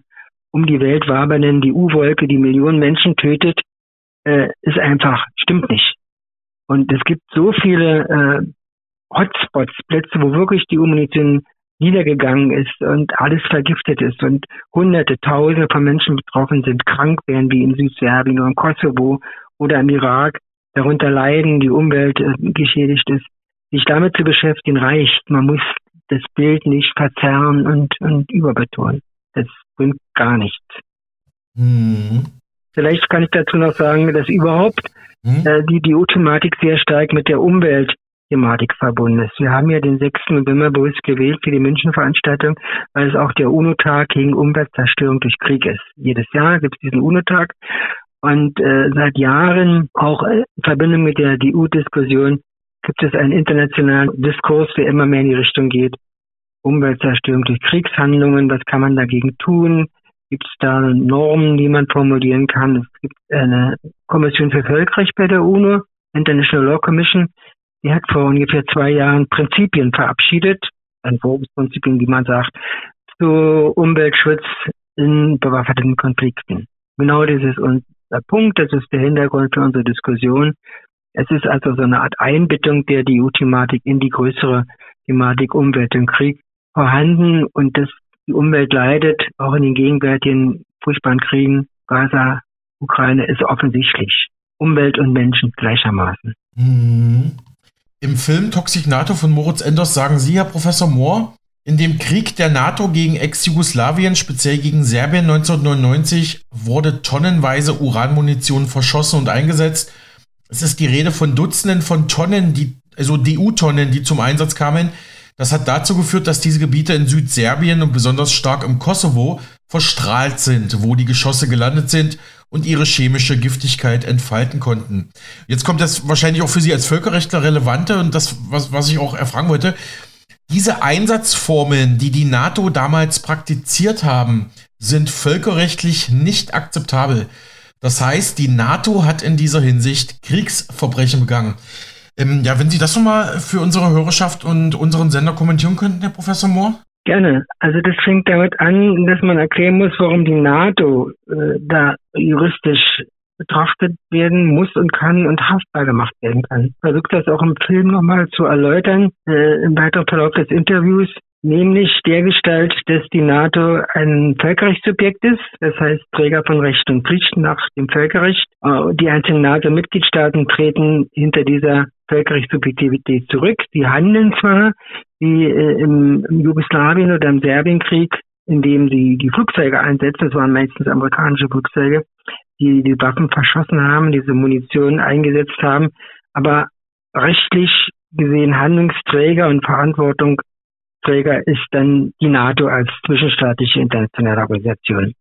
um die Welt wabernden die U-Wolke, die Millionen Menschen tötet, äh, ist einfach, stimmt nicht. Und es gibt so viele äh, Hotspots, Plätze, wo wirklich die U-Munition niedergegangen ist und alles vergiftet ist und hunderte, tausende von Menschen betroffen sind, krank werden wie in Südserbien oder im Kosovo oder im Irak, darunter leiden, die Umwelt äh, geschädigt ist. Sich damit zu beschäftigen reicht. Man muss das Bild nicht verzerren und, und überbetonen. Das bringt gar nichts. Mhm. Vielleicht kann ich dazu noch sagen, dass überhaupt mhm. äh, die, die U-Thematik sehr stark mit der Umweltthematik ist. Wir haben ja den 6. November bewusst gewählt für die Münchenveranstaltung, weil es auch der UNO-Tag gegen Umweltzerstörung durch Krieg ist. Jedes Jahr gibt es diesen UNO-Tag und äh, seit Jahren auch in Verbindung mit der DU-Diskussion gibt es einen internationalen Diskurs, der immer mehr in die Richtung geht. Umweltzerstörung durch Kriegshandlungen, was kann man dagegen tun? Gibt es da Normen, die man formulieren kann? Es gibt eine Kommission für Völkerrecht bei der UNO, International Law Commission, die hat vor ungefähr zwei Jahren Prinzipien verabschiedet, Entwurfsprinzipien, wie man sagt, zu Umweltschutz in bewaffneten Konflikten. Genau das ist unser Punkt, das ist der Hintergrund für unsere Diskussion. Es ist also so eine Art Einbettung der EU-Thematik in die größere Thematik Umwelt und Krieg vorhanden und das die Umwelt leidet, auch in den gegenwärtigen furchtbaren Kriegen, Gaza, Ukraine, ist offensichtlich. Umwelt und Menschen gleichermaßen. Mhm. Im Film Toxic NATO von Moritz Enders sagen Sie, Herr Professor Mohr, in dem Krieg der NATO gegen Ex-Jugoslawien, speziell gegen Serbien 1999, wurde tonnenweise Uranmunition verschossen und eingesetzt. Es ist die Rede von Dutzenden von Tonnen, die, also DU-Tonnen, die zum Einsatz kamen. Das hat dazu geführt, dass diese Gebiete in Südserbien und besonders stark im Kosovo verstrahlt sind, wo die Geschosse gelandet sind und ihre chemische Giftigkeit entfalten konnten. Jetzt kommt das wahrscheinlich auch für Sie als Völkerrechtler relevante und das, was, was ich auch erfragen wollte. Diese Einsatzformeln, die die NATO damals praktiziert haben, sind völkerrechtlich nicht akzeptabel. Das heißt, die NATO hat in dieser Hinsicht Kriegsverbrechen begangen. Ähm, ja, wenn Sie das nochmal für unsere Hörerschaft und unseren Sender kommentieren könnten, Herr Professor Mohr? Gerne. Also das fängt damit an, dass man erklären muss, warum die NATO äh, da juristisch betrachtet werden muss und kann und haftbar gemacht werden kann. Ich versuche das auch im Film nochmal zu erläutern, äh, im weiteren Verlauf des Interviews, nämlich der Gestalt, dass die NATO ein Völkerrechtssubjekt ist, das heißt Träger von Recht und Pflicht nach dem Völkerrecht. Äh, die einzelnen NATO-Mitgliedstaaten treten hinter dieser Völkerrechtssubjektivität zurück. Die handeln zwar wie äh, im, Jugoslawien oder im Serbienkrieg, indem sie die Flugzeuge einsetzen, das waren meistens amerikanische Flugzeuge, die die Waffen verschossen haben, diese Munition eingesetzt haben, aber rechtlich gesehen Handlungsträger und Verantwortungsträger ist dann die NATO als zwischenstaatliche internationale Organisation.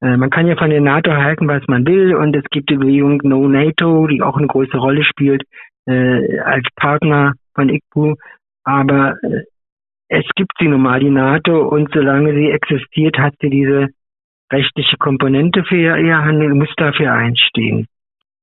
Äh, man kann ja von der NATO halten, was man will, und es gibt die Bewegung No NATO, die auch eine große Rolle spielt äh, als Partner von ICPU, aber äh, es gibt sie nun mal, die NATO, und solange sie existiert, hat sie diese rechtliche Komponente für ihr Handeln, muss dafür einstehen.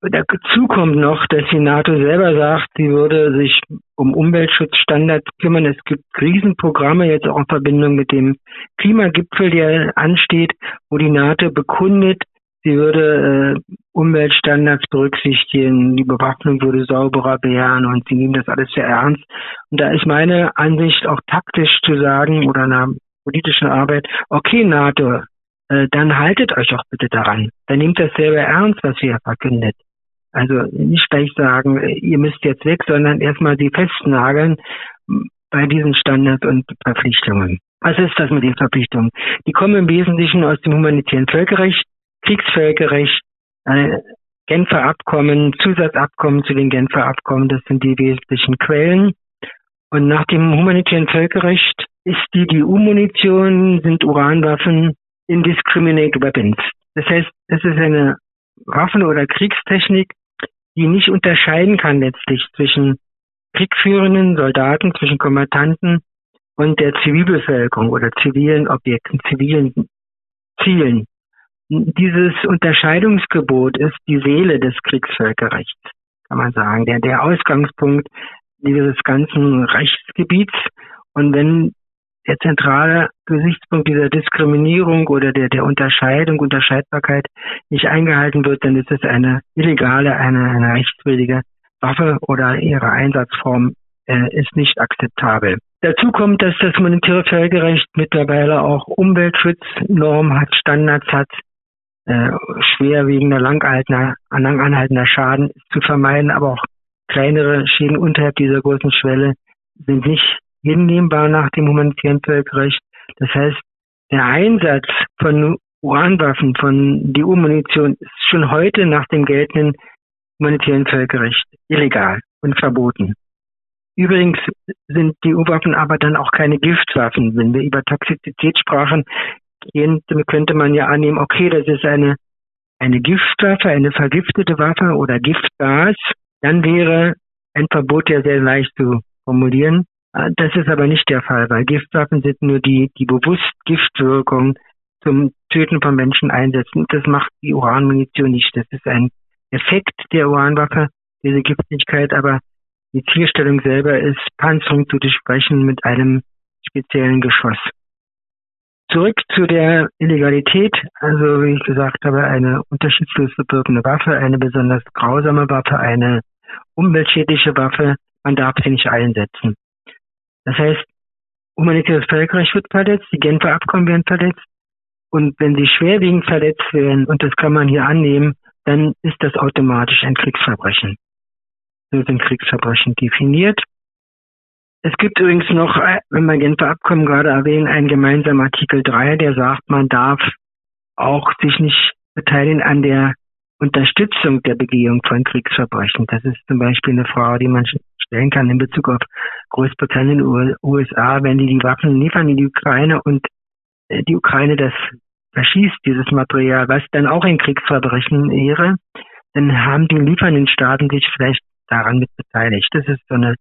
Dazu kommt noch, dass die NATO selber sagt, sie würde sich um Umweltschutzstandards kümmern. Es gibt Krisenprogramme, jetzt auch in Verbindung mit dem Klimagipfel, der ansteht, wo die NATO bekundet, Sie würde äh, Umweltstandards berücksichtigen, die Bewaffnung würde sauberer werden und sie nehmen das alles sehr ernst. Und da ist meine Ansicht auch taktisch zu sagen oder einer politischen Arbeit, okay, NATO, äh, dann haltet euch auch bitte daran. Dann nehmt das selber ernst, was ihr verkündet. Also nicht gleich sagen, ihr müsst jetzt weg, sondern erstmal sie festnageln bei diesen Standards und Verpflichtungen. Was ist das mit den Verpflichtungen? Die kommen im Wesentlichen aus dem humanitären Völkerrecht, Kriegsvölkerrecht, äh, Genfer Abkommen, Zusatzabkommen zu den Genfer Abkommen, das sind die wesentlichen Quellen. Und nach dem humanitären Völkerrecht ist die DU-Munition, sind Uranwaffen indiscriminate weapons. Das heißt, es ist eine Waffen- oder Kriegstechnik, die nicht unterscheiden kann letztlich zwischen kriegführenden Soldaten, zwischen Kommandanten und der Zivilbevölkerung oder zivilen Objekten, zivilen Zielen dieses Unterscheidungsgebot ist die Seele des Kriegsvölkerrechts, kann man sagen, der, der Ausgangspunkt dieses ganzen Rechtsgebiets. Und wenn der zentrale Gesichtspunkt dieser Diskriminierung oder der, der Unterscheidung, Unterscheidbarkeit nicht eingehalten wird, dann ist es eine illegale, eine, eine rechtswidrige Waffe oder ihre Einsatzform äh, ist nicht akzeptabel. Dazu kommt, dass das humanitäre Völkerrecht mittlerweile auch Umweltschutznormen hat, Standards hat, äh, schwerwiegender, langanhaltender, langanhaltender Schaden zu vermeiden, aber auch kleinere Schäden unterhalb dieser großen Schwelle sind nicht hinnehmbar nach dem humanitären Völkerrecht. Das heißt, der Einsatz von Uranwaffen, von DU-Munition ist schon heute nach dem geltenden humanitären Völkerrecht illegal und verboten. Übrigens sind die U-Waffen aber dann auch keine Giftwaffen. Wenn wir über Toxizität sprachen, könnte man ja annehmen, okay, das ist eine, eine Giftwaffe, eine vergiftete Waffe oder Giftgas. Dann wäre ein Verbot ja sehr leicht zu formulieren. Das ist aber nicht der Fall, weil Giftwaffen sind nur die, die bewusst Giftwirkung zum Töten von Menschen einsetzen. Das macht die Uranmunition nicht. Das ist ein Effekt der Uranwaffe, diese Giftigkeit, aber die Zielstellung selber ist, Panzerung zu durchbrechen mit einem speziellen Geschoss. Zurück zu der Illegalität. Also, wie ich gesagt habe, eine unterschiedslos wirkende Waffe, eine besonders grausame Waffe, eine umweltschädliche Waffe. Man darf sie nicht einsetzen. Das heißt, humanitäres Völkerrecht wird verletzt, die Genfer Abkommen werden verletzt. Und wenn sie schwerwiegend verletzt werden, und das kann man hier annehmen, dann ist das automatisch ein Kriegsverbrechen. So sind Kriegsverbrechen definiert. Es gibt übrigens noch, wenn wir Genfer Abkommen gerade erwähnen, einen gemeinsamen Artikel 3, der sagt, man darf auch sich nicht beteiligen an der Unterstützung der Begehung von Kriegsverbrechen. Das ist zum Beispiel eine Frage, die man stellen kann in Bezug auf Großbritannien, USA, wenn die die Waffen liefern in die Ukraine und äh, die Ukraine das verschießt, dieses Material, was dann auch ein Kriegsverbrechen wäre, dann haben die liefernden Staaten sich vielleicht daran mit beteiligt. Das ist so eine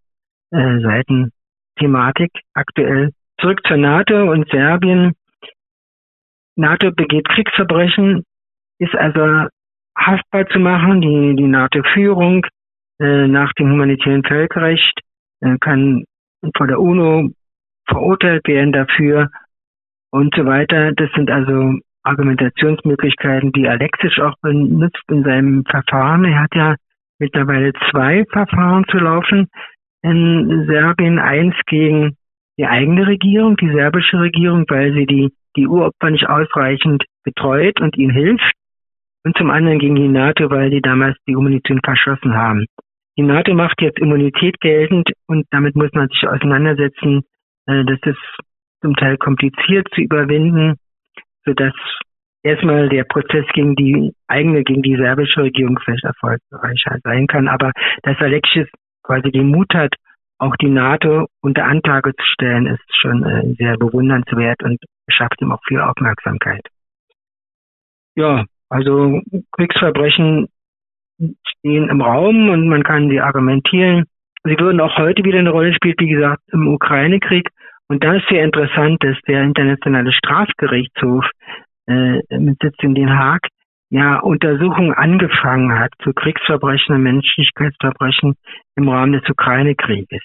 äh, Seitenthematik aktuell. Zurück zur NATO und Serbien. NATO begeht Kriegsverbrechen, ist also haftbar zu machen. Die, die NATO-Führung äh, nach dem humanitären Völkerrecht äh, kann vor der UNO verurteilt werden dafür und so weiter. Das sind also Argumentationsmöglichkeiten, die Alexisch auch benutzt in seinem Verfahren. Er hat ja mittlerweile zwei Verfahren zu laufen in Serbien. Eins gegen die eigene Regierung, die serbische Regierung, weil sie die, die Uropfer nicht ausreichend betreut und ihnen hilft. Und zum anderen gegen die NATO, weil die damals die Munition verschossen haben. Die NATO macht jetzt Immunität geltend und damit muss man sich auseinandersetzen. Äh, das ist zum Teil kompliziert zu überwinden, sodass erstmal der Prozess gegen die eigene, gegen die serbische Regierung vielleicht erfolgreicher sein kann. Aber dass Alexis quasi den Mut hat, auch die NATO unter Anklage zu stellen, ist schon äh, sehr bewundernswert und schafft ihm auch viel Aufmerksamkeit. Ja, also Kriegsverbrechen stehen im Raum und man kann sie argumentieren. Sie würden auch heute wieder eine Rolle spielen, wie gesagt, im Ukraine-Krieg. Und da ist sehr interessant, dass der Internationale Strafgerichtshof äh, mit Sitz in Den Haag ja Untersuchungen angefangen hat zu Kriegsverbrechen und Menschlichkeitsverbrechen im Rahmen des Ukraine-Krieges.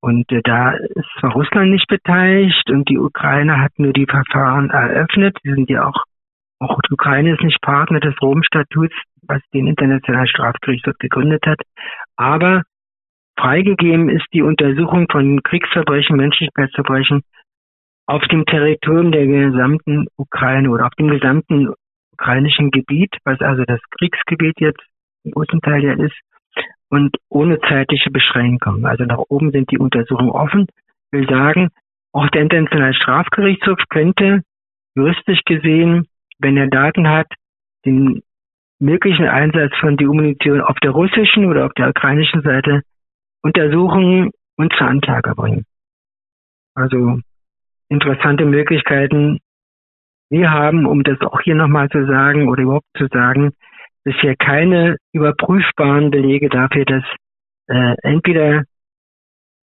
Und äh, da ist zwar Russland nicht beteiligt und die Ukraine hat nur die Verfahren eröffnet. Die sind ja auch, auch die Ukraine ist nicht Partner des Rom-Statuts, was den Internationalen Strafgerichtshof gegründet hat. Aber freigegeben ist die Untersuchung von Kriegsverbrechen, Menschlichkeitsverbrechen auf dem Territorium der gesamten Ukraine oder auf dem gesamten ukrainischen Gebiet, was also das Kriegsgebiet jetzt im großen Teil ja ist, und ohne zeitliche Beschränkung. Also nach oben sind die Untersuchungen offen. Ich will sagen, auch der Internationale Strafgerichtshof könnte juristisch gesehen, wenn er Daten hat, den möglichen Einsatz von DU-Munition auf der russischen oder auf der ukrainischen Seite untersuchen und zur Anklage bringen. Also interessante Möglichkeiten. Wir haben, um das auch hier nochmal zu sagen oder überhaupt zu sagen, bisher keine überprüfbaren Belege dafür, dass äh, entweder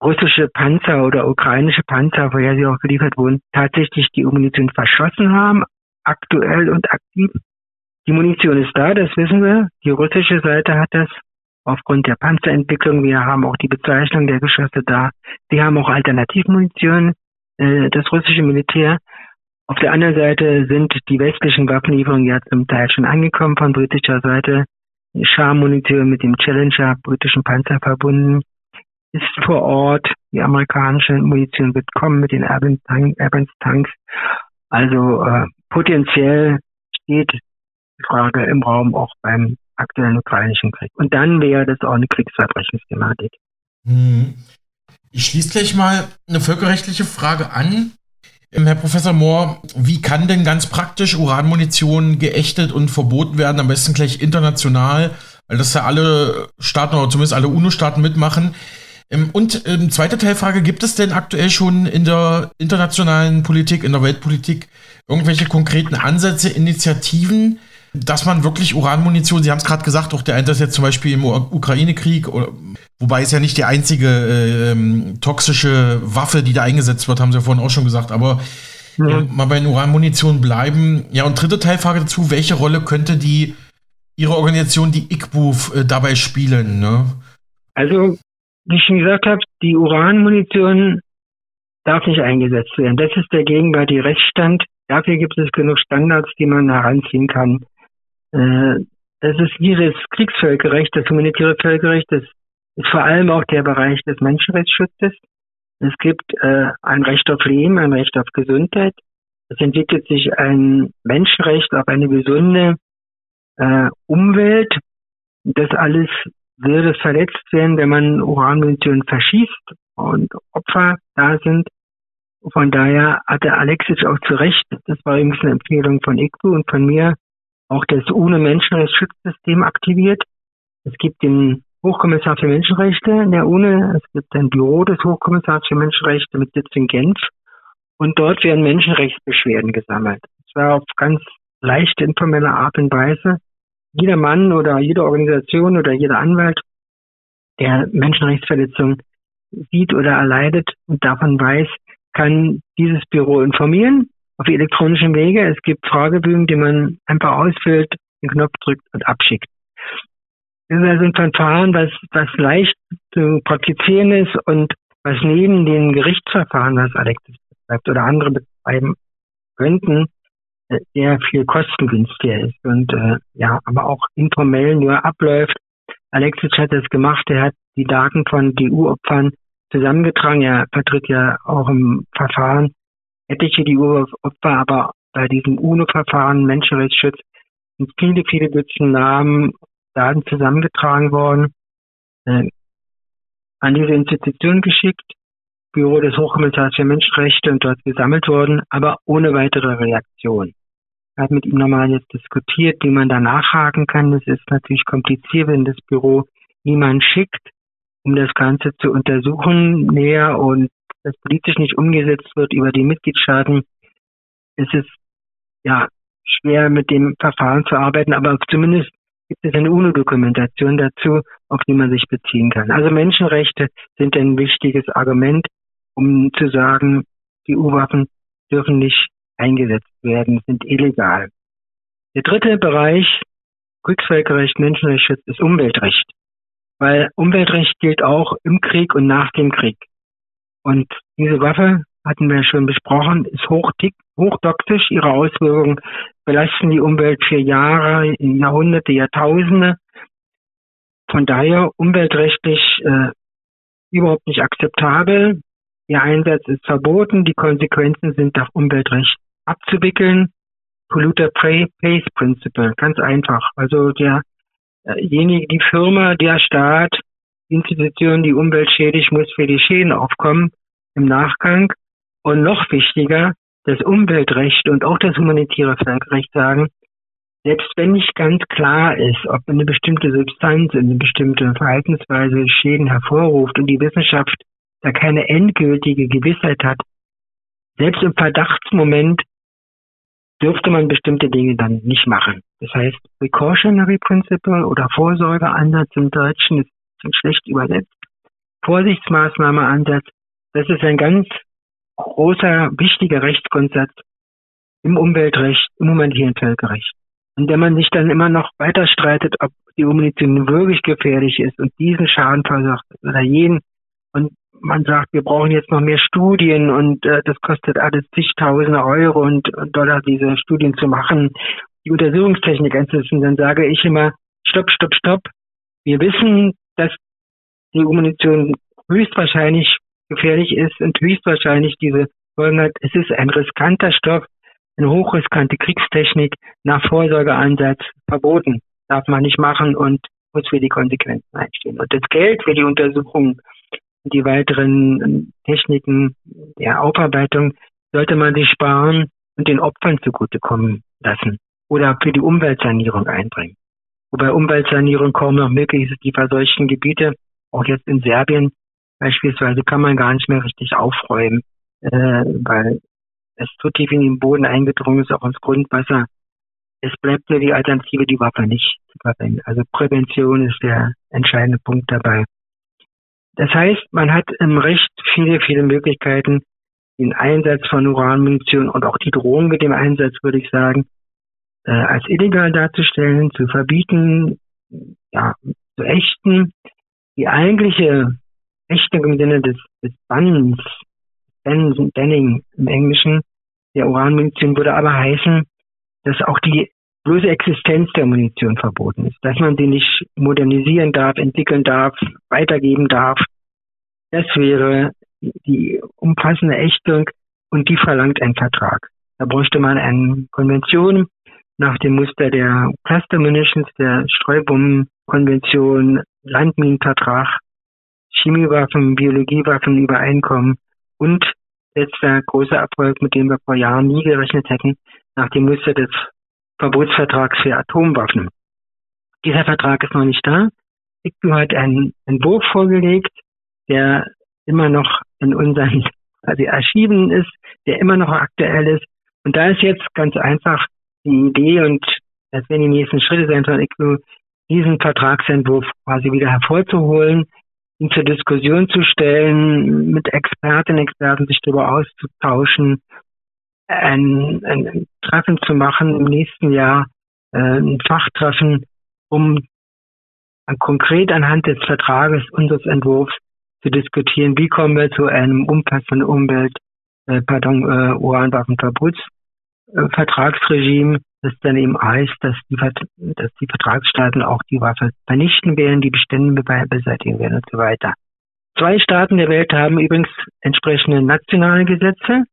russische Panzer oder ukrainische Panzer, woher sie auch geliefert wurden, tatsächlich die Munition verschossen haben, aktuell und aktiv. Die Munition ist da, das wissen wir. Die russische Seite hat das aufgrund der Panzerentwicklung. Wir haben auch die Bezeichnung der Geschosse da. Wir haben auch Alternativmunition. Äh, das russische Militär. Auf der anderen Seite sind die westlichen Waffenlieferungen ja zum Teil schon angekommen von britischer Seite. Schar-Munition mit dem Challenger britischen Panzer verbunden. ist vor Ort. Die amerikanische Munition wird kommen mit den Abrams Tanks. Also äh, potenziell steht die Frage im Raum auch beim aktuellen ukrainischen Krieg. Und dann wäre das auch eine Kriegsverbrechensthematik. Hm. Ich schließe gleich mal eine völkerrechtliche Frage an. Ähm, Herr Professor Mohr, wie kann denn ganz praktisch Uranmunition geächtet und verboten werden? Am besten gleich international, weil das ja alle Staaten oder zumindest alle UNO-Staaten mitmachen. Ähm, und ähm, zweite Teilfrage, gibt es denn aktuell schon in der internationalen Politik, in der Weltpolitik irgendwelche konkreten Ansätze, Initiativen, dass man wirklich Uranmunition, Sie haben es gerade gesagt, auch der Einsatz jetzt zum Beispiel im Ukraine-Krieg, wobei es ja nicht die einzige äh, ähm, toxische Waffe, die da eingesetzt wird, haben Sie ja vorhin auch schon gesagt, aber ja. äh, mal bei den Uranmunition bleiben. Ja, und dritte Teilfrage dazu, welche Rolle könnte die Ihre Organisation, die ICBUF, äh, dabei spielen? Ne? Also wie ich schon gesagt habe, die Uranmunition darf nicht eingesetzt werden. Das ist der gegenwärtige Rechtsstand. Dafür gibt es genug Standards, die man heranziehen kann. Äh, das ist wie das Kriegsvölkerrecht, das humanitäre Völkerrecht, das ist vor allem auch der Bereich des Menschenrechtsschutzes. Es gibt äh, ein Recht auf Leben, ein Recht auf Gesundheit. Es entwickelt sich ein Menschenrecht auf eine gesunde äh, Umwelt. Das alles würde verletzt werden, wenn man Uranmunition verschießt und Opfer da sind. Von daher hatte Alexis auch zu Recht, das war übrigens eine Empfehlung von ICBU und von mir, auch das UNO-Menschenrechtsschutzsystem aktiviert. Es gibt den Hochkommissar für Menschenrechte in der UNO, es gibt ein Büro des Hochkommissars für Menschenrechte mit Sitz in Genf und dort werden Menschenrechtsbeschwerden gesammelt. Es war auf ganz leichte informelle Art und Weise jeder Mann oder jede Organisation oder jeder Anwalt, der Menschenrechtsverletzungen sieht oder erleidet und davon weiß, kann dieses Büro informieren auf elektronischem Wege. Es gibt Fragebögen, die man einfach ausfüllt, den Knopf drückt und abschickt. Das ist also ein Verfahren, was, was leicht zu praktizieren ist und was neben den Gerichtsverfahren, was Alexis betreibt oder andere betreiben könnten, sehr viel kostengünstiger ist und äh, ja, aber auch informell nur abläuft. Alexis hat das gemacht, er hat die Daten von DU-Opfern zusammengetragen. Er vertritt ja auch im Verfahren etliche DU-Opfer, aber bei diesem UNO-Verfahren Menschenrechtsschutz sind viele, viele Dutzend Namen, Daten zusammengetragen worden, äh, an diese Institution geschickt, Büro des Hochkommissars für Menschenrechte und dort gesammelt worden, aber ohne weitere Reaktion. Er hat mit ihm nochmal jetzt diskutiert, wie man da nachhaken kann. Es ist natürlich kompliziert, wenn das Büro niemand schickt, um das Ganze zu untersuchen näher und das politisch nicht umgesetzt wird über die Mitgliedstaaten. Es ist ja schwer mit dem Verfahren zu arbeiten, aber zumindest gibt es eine UNO-Dokumentation dazu, auf die man sich beziehen kann. Also Menschenrechte sind ein wichtiges Argument, um zu sagen, die U-Waffen dürfen nicht eingesetzt werden, sind illegal. Der dritte Bereich, Kriegsvölkerrecht, Menschenrechtsschutz, ist Umweltrecht. Weil Umweltrecht gilt auch im Krieg und nach dem Krieg. Und diese Waffe, hatten wir schon besprochen, ist hochdick, hochtoxisch. Ihre Auswirkungen belasten die Umwelt für Jahre, Jahrhunderte, Jahrtausende. Von daher umweltrechtlich äh, überhaupt nicht akzeptabel. Ihr Einsatz ist verboten. Die Konsequenzen sind nach Umweltrecht abzuwickeln. Polluter Pays Principle, ganz einfach. Also derjenige, die Firma, der Staat, die Institution, die Umwelt schädigt, muss für die Schäden aufkommen im Nachgang. Und noch wichtiger, das Umweltrecht und auch das humanitäre Völkerrecht sagen, selbst wenn nicht ganz klar ist, ob eine bestimmte Substanz, eine bestimmte Verhaltensweise Schäden hervorruft und die Wissenschaft da keine endgültige Gewissheit hat, selbst im Verdachtsmoment dürfte man bestimmte Dinge dann nicht machen. Das heißt, Precautionary Principle oder Vorsorgeansatz im Deutschen ist schlecht übersetzt. Vorsichtsmaßnahmeansatz, das ist ein ganz großer, wichtiger Rechtsgrundsatz im Umweltrecht, im humanitären Völkerrecht. Und wenn man sich dann immer noch weiter streitet, ob die Munition wirklich gefährlich ist und diesen Schaden verursacht oder jeden, und man sagt, wir brauchen jetzt noch mehr Studien und äh, das kostet alles zigtausende Euro und, und Dollar, diese Studien zu machen, die Untersuchungstechnik einzusetzen, dann sage ich immer, stopp, stopp, stopp. Wir wissen, dass die Munition höchstwahrscheinlich gefährlich ist und höchstwahrscheinlich diese Folgen hat. Es ist ein riskanter Stoff, eine hochriskante Kriegstechnik nach Vorsorgeansatz verboten. Darf man nicht machen und muss für die Konsequenzen einstehen. Und das Geld für die Untersuchung die weiteren Techniken der Aufarbeitung sollte man sich sparen und den Opfern zugutekommen lassen oder für die Umweltsanierung einbringen. Wobei Umweltsanierung kaum noch möglich ist, die verseuchten Gebiete, auch jetzt in Serbien beispielsweise, kann man gar nicht mehr richtig aufräumen, äh, weil es zu tief in den Boden eingedrungen ist, auch ins Grundwasser. Es bleibt nur die Alternative, die Waffe nicht zu verwenden. Also Prävention ist der entscheidende Punkt dabei. Das heißt, man hat im Recht viele, viele Möglichkeiten, den Einsatz von Uranmunition und auch die Drohung mit dem Einsatz, würde ich sagen, äh, als illegal darzustellen, zu verbieten, ja, zu ächten. Die eigentliche Ächtung im Sinne des, des Bannens, Banning im Englischen, der Uranmunition würde aber heißen, dass auch die bloße Existenz der Munition verboten ist, dass man sie nicht modernisieren darf, entwickeln darf, weitergeben darf. Das wäre die umfassende Ächtung und die verlangt einen Vertrag. Da bräuchte man eine Konvention nach dem Muster der Cluster Munitions, der Streubombenkonvention, Landminenvertrag, Chemiewaffen, Biologiewaffen, Übereinkommen und letzter großer Erfolg, mit dem wir vor Jahren nie gerechnet hätten, nach dem Muster des Verbotsvertrags für Atomwaffen. Dieser Vertrag ist noch nicht da. ICTU hat einen Entwurf vorgelegt, der immer noch in unseren also Archiven ist, der immer noch aktuell ist. Und da ist jetzt ganz einfach die Idee und das werden die nächsten Schritte sein von ICTU, diesen Vertragsentwurf quasi wieder hervorzuholen, ihn zur Diskussion zu stellen, mit Expertinnen und Experten sich darüber auszutauschen ein, ein Treffen zu machen im nächsten Jahr, äh, ein Fachtreffen, um konkret anhand des Vertrages unseres Entwurfs zu diskutieren, wie kommen wir zu einem umfassenden Umwelt, äh, pardon, äh, Uranwaffenverbotsvertragsregime, äh, das dann eben heißt, dass die, dass die Vertragsstaaten auch die Waffe vernichten werden, die Bestände beseitigen werden und so weiter. Zwei Staaten der Welt haben übrigens entsprechende nationale Gesetze.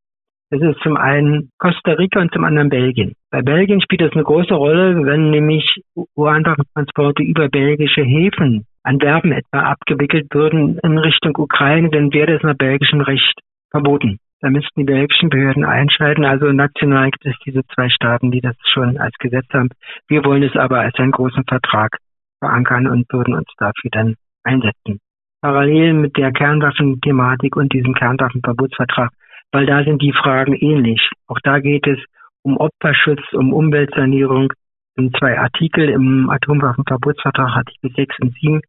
Das ist zum einen Costa Rica und zum anderen Belgien. Bei Belgien spielt das eine große Rolle, wenn nämlich Uranwaffentransporte über belgische Häfen, Antwerpen etwa, abgewickelt würden in Richtung Ukraine, dann wäre das nach belgischem Recht verboten. Da müssten die belgischen Behörden einschalten. Also national gibt es diese zwei Staaten, die das schon als Gesetz haben. Wir wollen es aber als einen großen Vertrag verankern und würden uns dafür dann einsetzen. Parallel mit der Kernwaffenthematik und diesem Kernwaffenverbotsvertrag weil da sind die Fragen ähnlich. Auch da geht es um Opferschutz, um Umweltsanierung. In zwei Artikel im Atomwaffenverbotsvertrag, Artikel 6 und 7,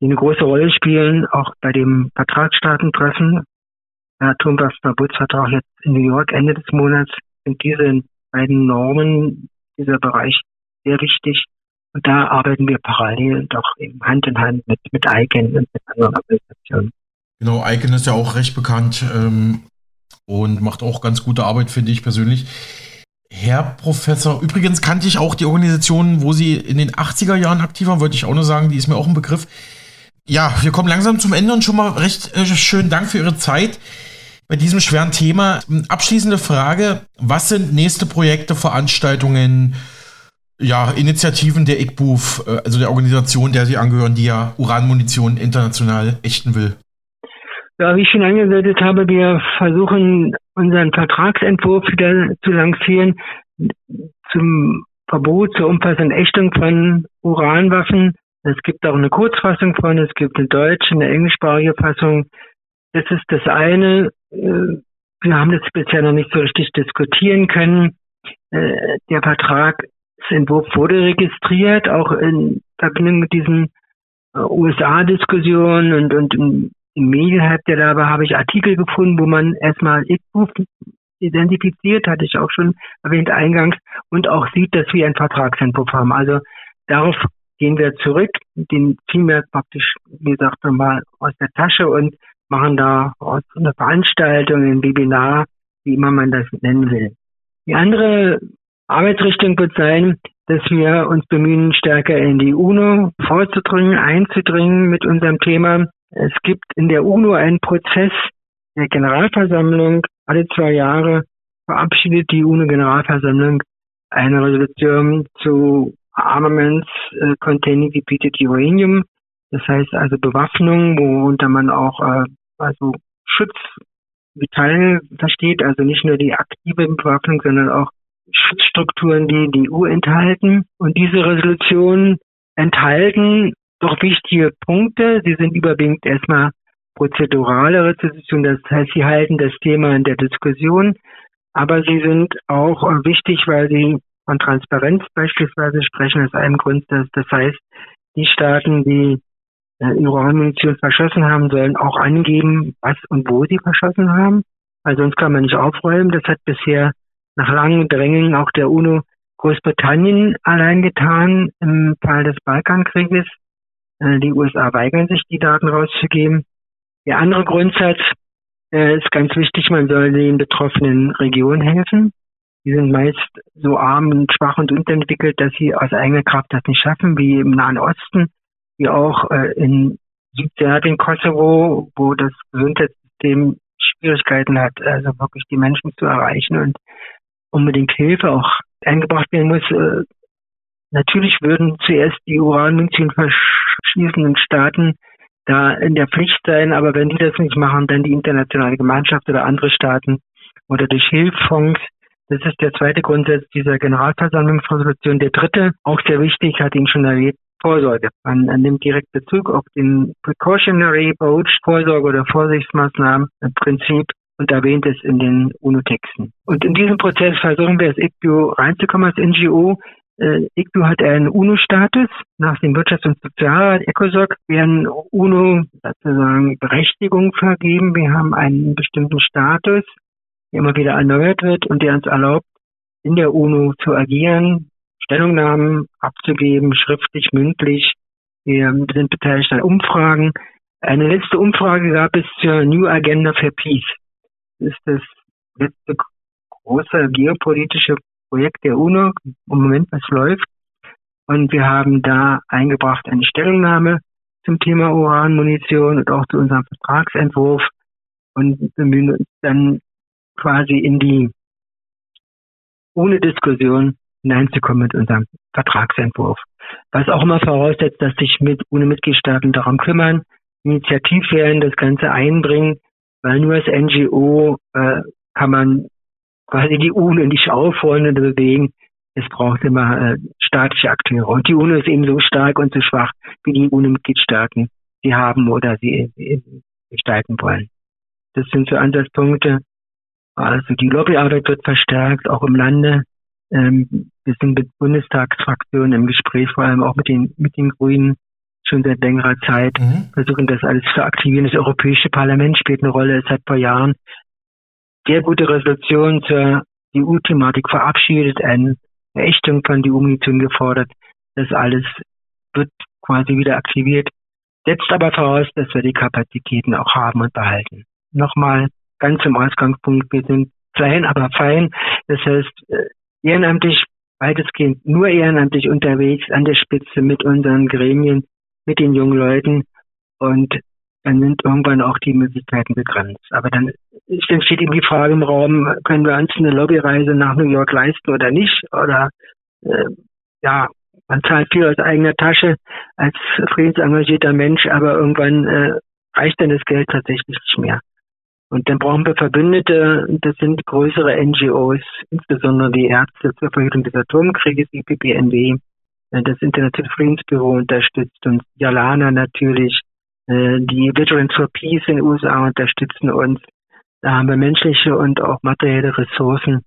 die eine große Rolle spielen, auch bei dem Vertragsstaatentreffen. Der Atomwaffenverbotsvertrag jetzt in New York Ende des Monats sind diese beiden Normen, dieser Bereich sehr wichtig. Und da arbeiten wir parallel doch eben Hand in Hand mit, mit ICANN und mit anderen Organisationen. Genau, ICANN ist ja auch recht bekannt ähm, und macht auch ganz gute Arbeit, finde ich persönlich. Herr Professor, übrigens kannte ich auch die Organisation, wo Sie in den 80er Jahren aktiv waren, wollte ich auch nur sagen, die ist mir auch ein Begriff. Ja, wir kommen langsam zum Ende und schon mal recht äh, schönen Dank für Ihre Zeit bei diesem schweren Thema. Abschließende Frage, was sind nächste Projekte, Veranstaltungen, ja, Initiativen der ICBUF, äh, also der Organisation, der Sie angehören, die ja Uranmunition international ächten will? Ja, wie ich schon angedeutet habe, wir versuchen unseren Vertragsentwurf wieder zu lancieren zum Verbot zur umfassenden Ächtung von Uranwaffen. Es gibt auch eine Kurzfassung von, es gibt eine deutsche, eine englischsprachige Fassung. Das ist das eine. Äh, wir haben das bisher noch nicht so richtig diskutieren können. Äh, der Vertragsentwurf wurde registriert, auch in Verbindung mit diesen äh, USA-Diskussionen und, und im Medienhype, der war, habe ich Artikel gefunden, wo man erstmal ICBUF identifiziert, hatte ich auch schon erwähnt eingangs, und auch sieht, dass wir einen Vertragsentwurf haben. Also darauf gehen wir zurück, den ziehen wir praktisch, wie gesagt, mal aus der Tasche und machen da aus einer Veranstaltung, ein Webinar, wie immer man das nennen will. Die andere Arbeitsrichtung wird sein, dass wir uns bemühen, stärker in die UNO vorzudringen, einzudringen mit unserem Thema Es gibt in der UNO einen Prozess der Generalversammlung. Alle zwei Jahre verabschiedet die UNO-Generalversammlung eine Resolution zu Armaments äh, containing depleted uranium. Das heißt also Bewaffnung, worunter man auch äh, also Schutzmetall versteht, also nicht nur die aktive Bewaffnung, sondern auch Schutzstrukturen, die die EU enthalten. Und diese Resolutionen enthalten doch wichtige Punkte. Sie sind überwiegend erstmal prozedurale Resolutionen, das heißt, sie halten das Thema in der Diskussion, aber sie sind auch wichtig, weil sie von Transparenz beispielsweise sprechen, aus einem Grund, dass das heißt, die Staaten, die äh, Uranmunition verschossen haben, sollen auch angeben, was und wo sie verschossen haben. Also sonst kann man nicht aufräumen. Das hat bisher nach langen Drängen auch der UNO Großbritannien allein getan im Fall des Balkankrieges. Äh, die USA weigern sich, die Daten rauszugeben. Der andere Grundsatz äh, ist ganz wichtig, man soll den betroffenen Regionen helfen. Die sind meist so arm und schwach und unterentwickelt, dass sie aus eigener Kraft das nicht schaffen, wie im Nahen Osten, wie auch äh, in Südserbien, Kosovo, wo das Gesundheitssystem Schwierigkeiten hat, also wirklich die Menschen zu erreichen und unbedingt Hilfe auch eingebracht werden muss. Natürlich würden zuerst die Uranmünzen verschließenden Staaten da in der Pflicht sein, aber wenn die das nicht machen, dann die internationale Gemeinschaft oder andere Staaten oder durch Hilfsfonds. Das ist der zweite Grundsatz dieser Generalversammlungsresolution. Der dritte, auch sehr wichtig, hat ihn schon erwähnt, Vorsorge. Man nimmt direkt Bezug auf den Precautionary Approach, Vorsorge oder Vorsichtsmaßnahmen im Prinzip und erwähnt es in den UNO-Texten. Und in diesem Prozess versuchen wir als ICBU reinzukommen als NGO. Äh, ICBU hat einen UNO-Status. Nach dem Wirtschafts- und Sozialrat ECOSOC werden UNO sozusagen Berechtigung vergeben. Wir haben einen bestimmten Status, der immer wieder erneuert wird und der uns erlaubt, in der UNO zu agieren, Stellungnahmen abzugeben, schriftlich, mündlich. Wir sind beteiligt an Umfragen. Eine letzte Umfrage gab es zur New Agenda for Peace ist das letzte große geopolitische Projekt der UNO im Moment, was läuft. Und wir haben da eingebracht eine Stellungnahme zum Thema Uranmunition und auch zu unserem Vertragsentwurf und bemühen uns dann quasi in die, ohne Diskussion hineinzukommen mit unserem Vertragsentwurf. Was auch immer voraussetzt, dass sich mit, ohne Mitgliedstaaten darum kümmern, initiativ werden, das Ganze einbringen, weil nur als NGO äh, kann man quasi die UNO nicht aufrollen und bewegen. Es braucht immer äh, staatliche Akteure. Und die UNO ist eben so stark und so schwach, wie die UNO-Mitgliedstaaten sie haben oder sie, sie gestalten wollen. Das sind so Ansatzpunkte. Also die Lobbyarbeit wird verstärkt, auch im Lande. Ähm, wir sind mit Bundestagsfraktionen im Gespräch, vor allem auch mit den, mit den Grünen, schon seit längerer Zeit, mhm. versuchen das alles zu aktivieren. Das Europäische Parlament spielt eine Rolle. Es hat vor Jahren sehr gute Resolutionen zur EU-Thematik verabschiedet, eine Ächtung von die munition gefordert. Das alles wird quasi wieder aktiviert, setzt aber voraus, dass wir die Kapazitäten auch haben und behalten. Nochmal ganz zum Ausgangspunkt, wir sind klein, aber fein. Das heißt, äh, ehrenamtlich, weitestgehend nur ehrenamtlich unterwegs an der Spitze mit unseren Gremien, mit den jungen Leuten und dann sind irgendwann auch die Möglichkeiten begrenzt. Aber dann steht eben die Frage im Raum, können wir uns eine Lobbyreise nach New York leisten oder nicht? Oder äh, ja, man zahlt viel aus eigener Tasche als friedensengagierter Mensch, aber irgendwann äh, reicht dann das Geld tatsächlich nicht mehr. Und dann brauchen wir Verbündete, das sind größere NGOs, insbesondere die Ärzte zur Verhütung des Atomkrieges, IPPNW, äh, das Internationale Friedensbüro unterstützt uns, Jalana natürlich, die Vigilance for Peace in den USA unterstützen uns. Da haben wir menschliche und auch materielle Ressourcen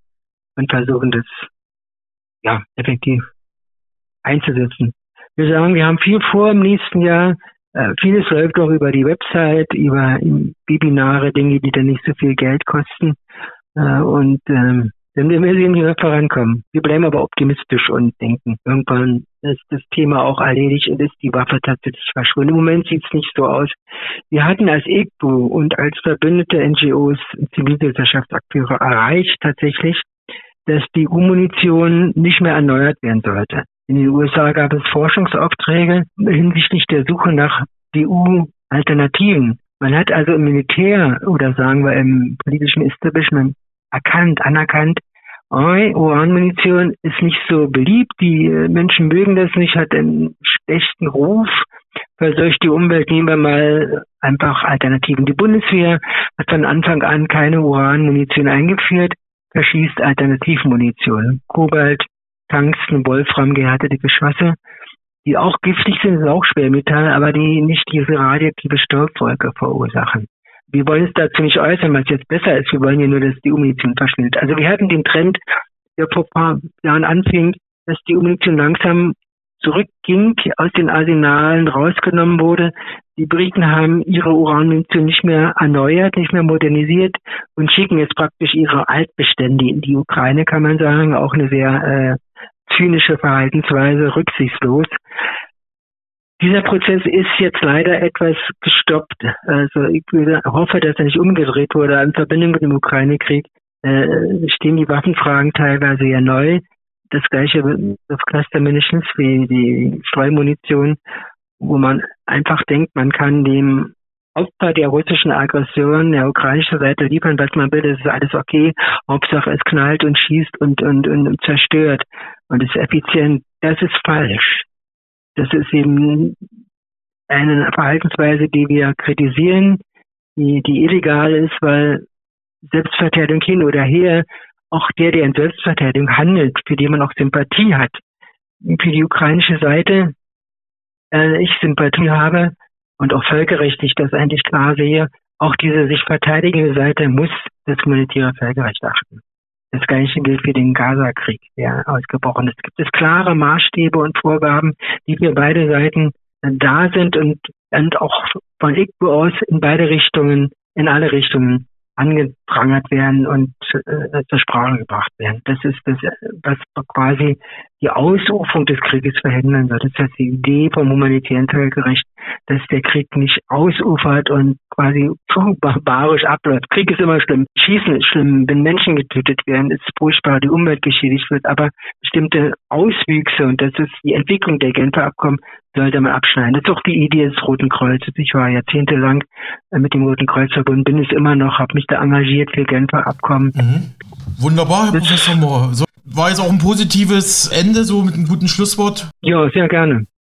und versuchen das ja effektiv einzusetzen. Wir sagen, wir haben viel vor im nächsten Jahr. Äh, vieles läuft auch über die Website, über Webinare, Dinge, die dann nicht so viel Geld kosten. und ähm, werden wir sehen, wie wir vorankommen. Wir bleiben aber optimistisch und denken, irgendwann ist das Thema auch erledigt und ist die Waffe tatsächlich verschwunden. Im Moment sieht es nicht so aus. Wir hatten als EGBU und als verbündete NGOs, Zivilgesellschaftsakteure erreicht tatsächlich, dass die U-Munition nicht mehr erneuert werden sollte. In den USA gab es Forschungsaufträge hinsichtlich der Suche nach DU Alternativen. Man hat also im Militär oder sagen wir im politischen Establishment erkannt, anerkannt, Uranmunition ist nicht so beliebt, die Menschen mögen das nicht, hat einen schlechten Ruf, verseucht die Umwelt, nehmen wir mal einfach Alternativen. Die Bundeswehr hat von Anfang an keine Uranmunition eingeführt, verschießt Alternativmunition. Kobalt, Tungsten, Wolfram, gehärtete Geschosse, die auch giftig sind, sind auch Schwermetall, aber die nicht diese radioaktive Staubwolke verursachen. Wir wollen es dazu nicht äußern, was jetzt besser ist. Wir wollen ja nur, dass die Munition verschwindet. Also wir hatten den Trend, der vor ein paar Jahren anfing, dass die Munition langsam zurückging, aus den Arsenalen rausgenommen wurde. Die Briten haben ihre Uranmunition nicht mehr erneuert, nicht mehr modernisiert und schicken jetzt praktisch ihre Altbestände in die Ukraine, kann man sagen. Auch eine sehr äh, zynische Verhaltensweise, rücksichtslos. Dieser Prozess ist jetzt leider etwas gestoppt. Also ich hoffe, dass er nicht umgedreht wurde. In Verbindung mit dem Ukraine-Krieg äh, stehen die Waffenfragen teilweise ja neu. Das gleiche auf Cluster Munitions wie die Streumunition, wo man einfach denkt, man kann dem Opfer der russischen Aggression der ukrainischen Seite liefern, was man will, das ist alles okay. Hauptsache es knallt und schießt und, und, und zerstört und ist effizient. Das ist falsch. Das ist eben eine Verhaltensweise, die wir kritisieren, die, die illegal ist, weil Selbstverteidigung hin oder her, auch der, der in Selbstverteidigung handelt, für den man auch Sympathie hat, für die ukrainische Seite äh, ich Sympathie habe und auch völkerrechtlich das eigentlich klar sehe, auch diese sich verteidigende Seite muss das humanitäre Völkerrecht achten. Das Gleiche gilt für den Gaza-Krieg, der ausgebrochen ist. Gibt es klare Maßstäbe und Vorgaben, die für beide Seiten da sind und, und auch von IGBO aus in beide Richtungen, in alle Richtungen angeprangert werden und äh, zur Sprache gebracht werden. Das ist das, was quasi die Ausrufung des Krieges verhindern wird. Das heißt, die Idee vom humanitären Völkerrecht, dass der Krieg nicht ausufert und quasi zu barbarisch abläuft. Krieg ist immer schlimm. Schießen ist schlimm. Wenn Menschen getötet werden, ist furchtbar, die Umwelt geschädigt wird. Aber bestimmte Auswüchse, und das ist die Entwicklung der Genfer Abkommen, sollte man abschneiden. Das ist auch die Idee des Roten Kreuzes. Ich war jahrzehntelang äh, mit dem Roten Kreuz verbunden, bin es immer noch, habe mich da engagiert für Genfer Abkommen. Mhm. Wunderbar, Herr Professor Mohr. So, war jetzt auch ein positives Ende, so mit einem guten Schlusswort? Ja, sehr gerne.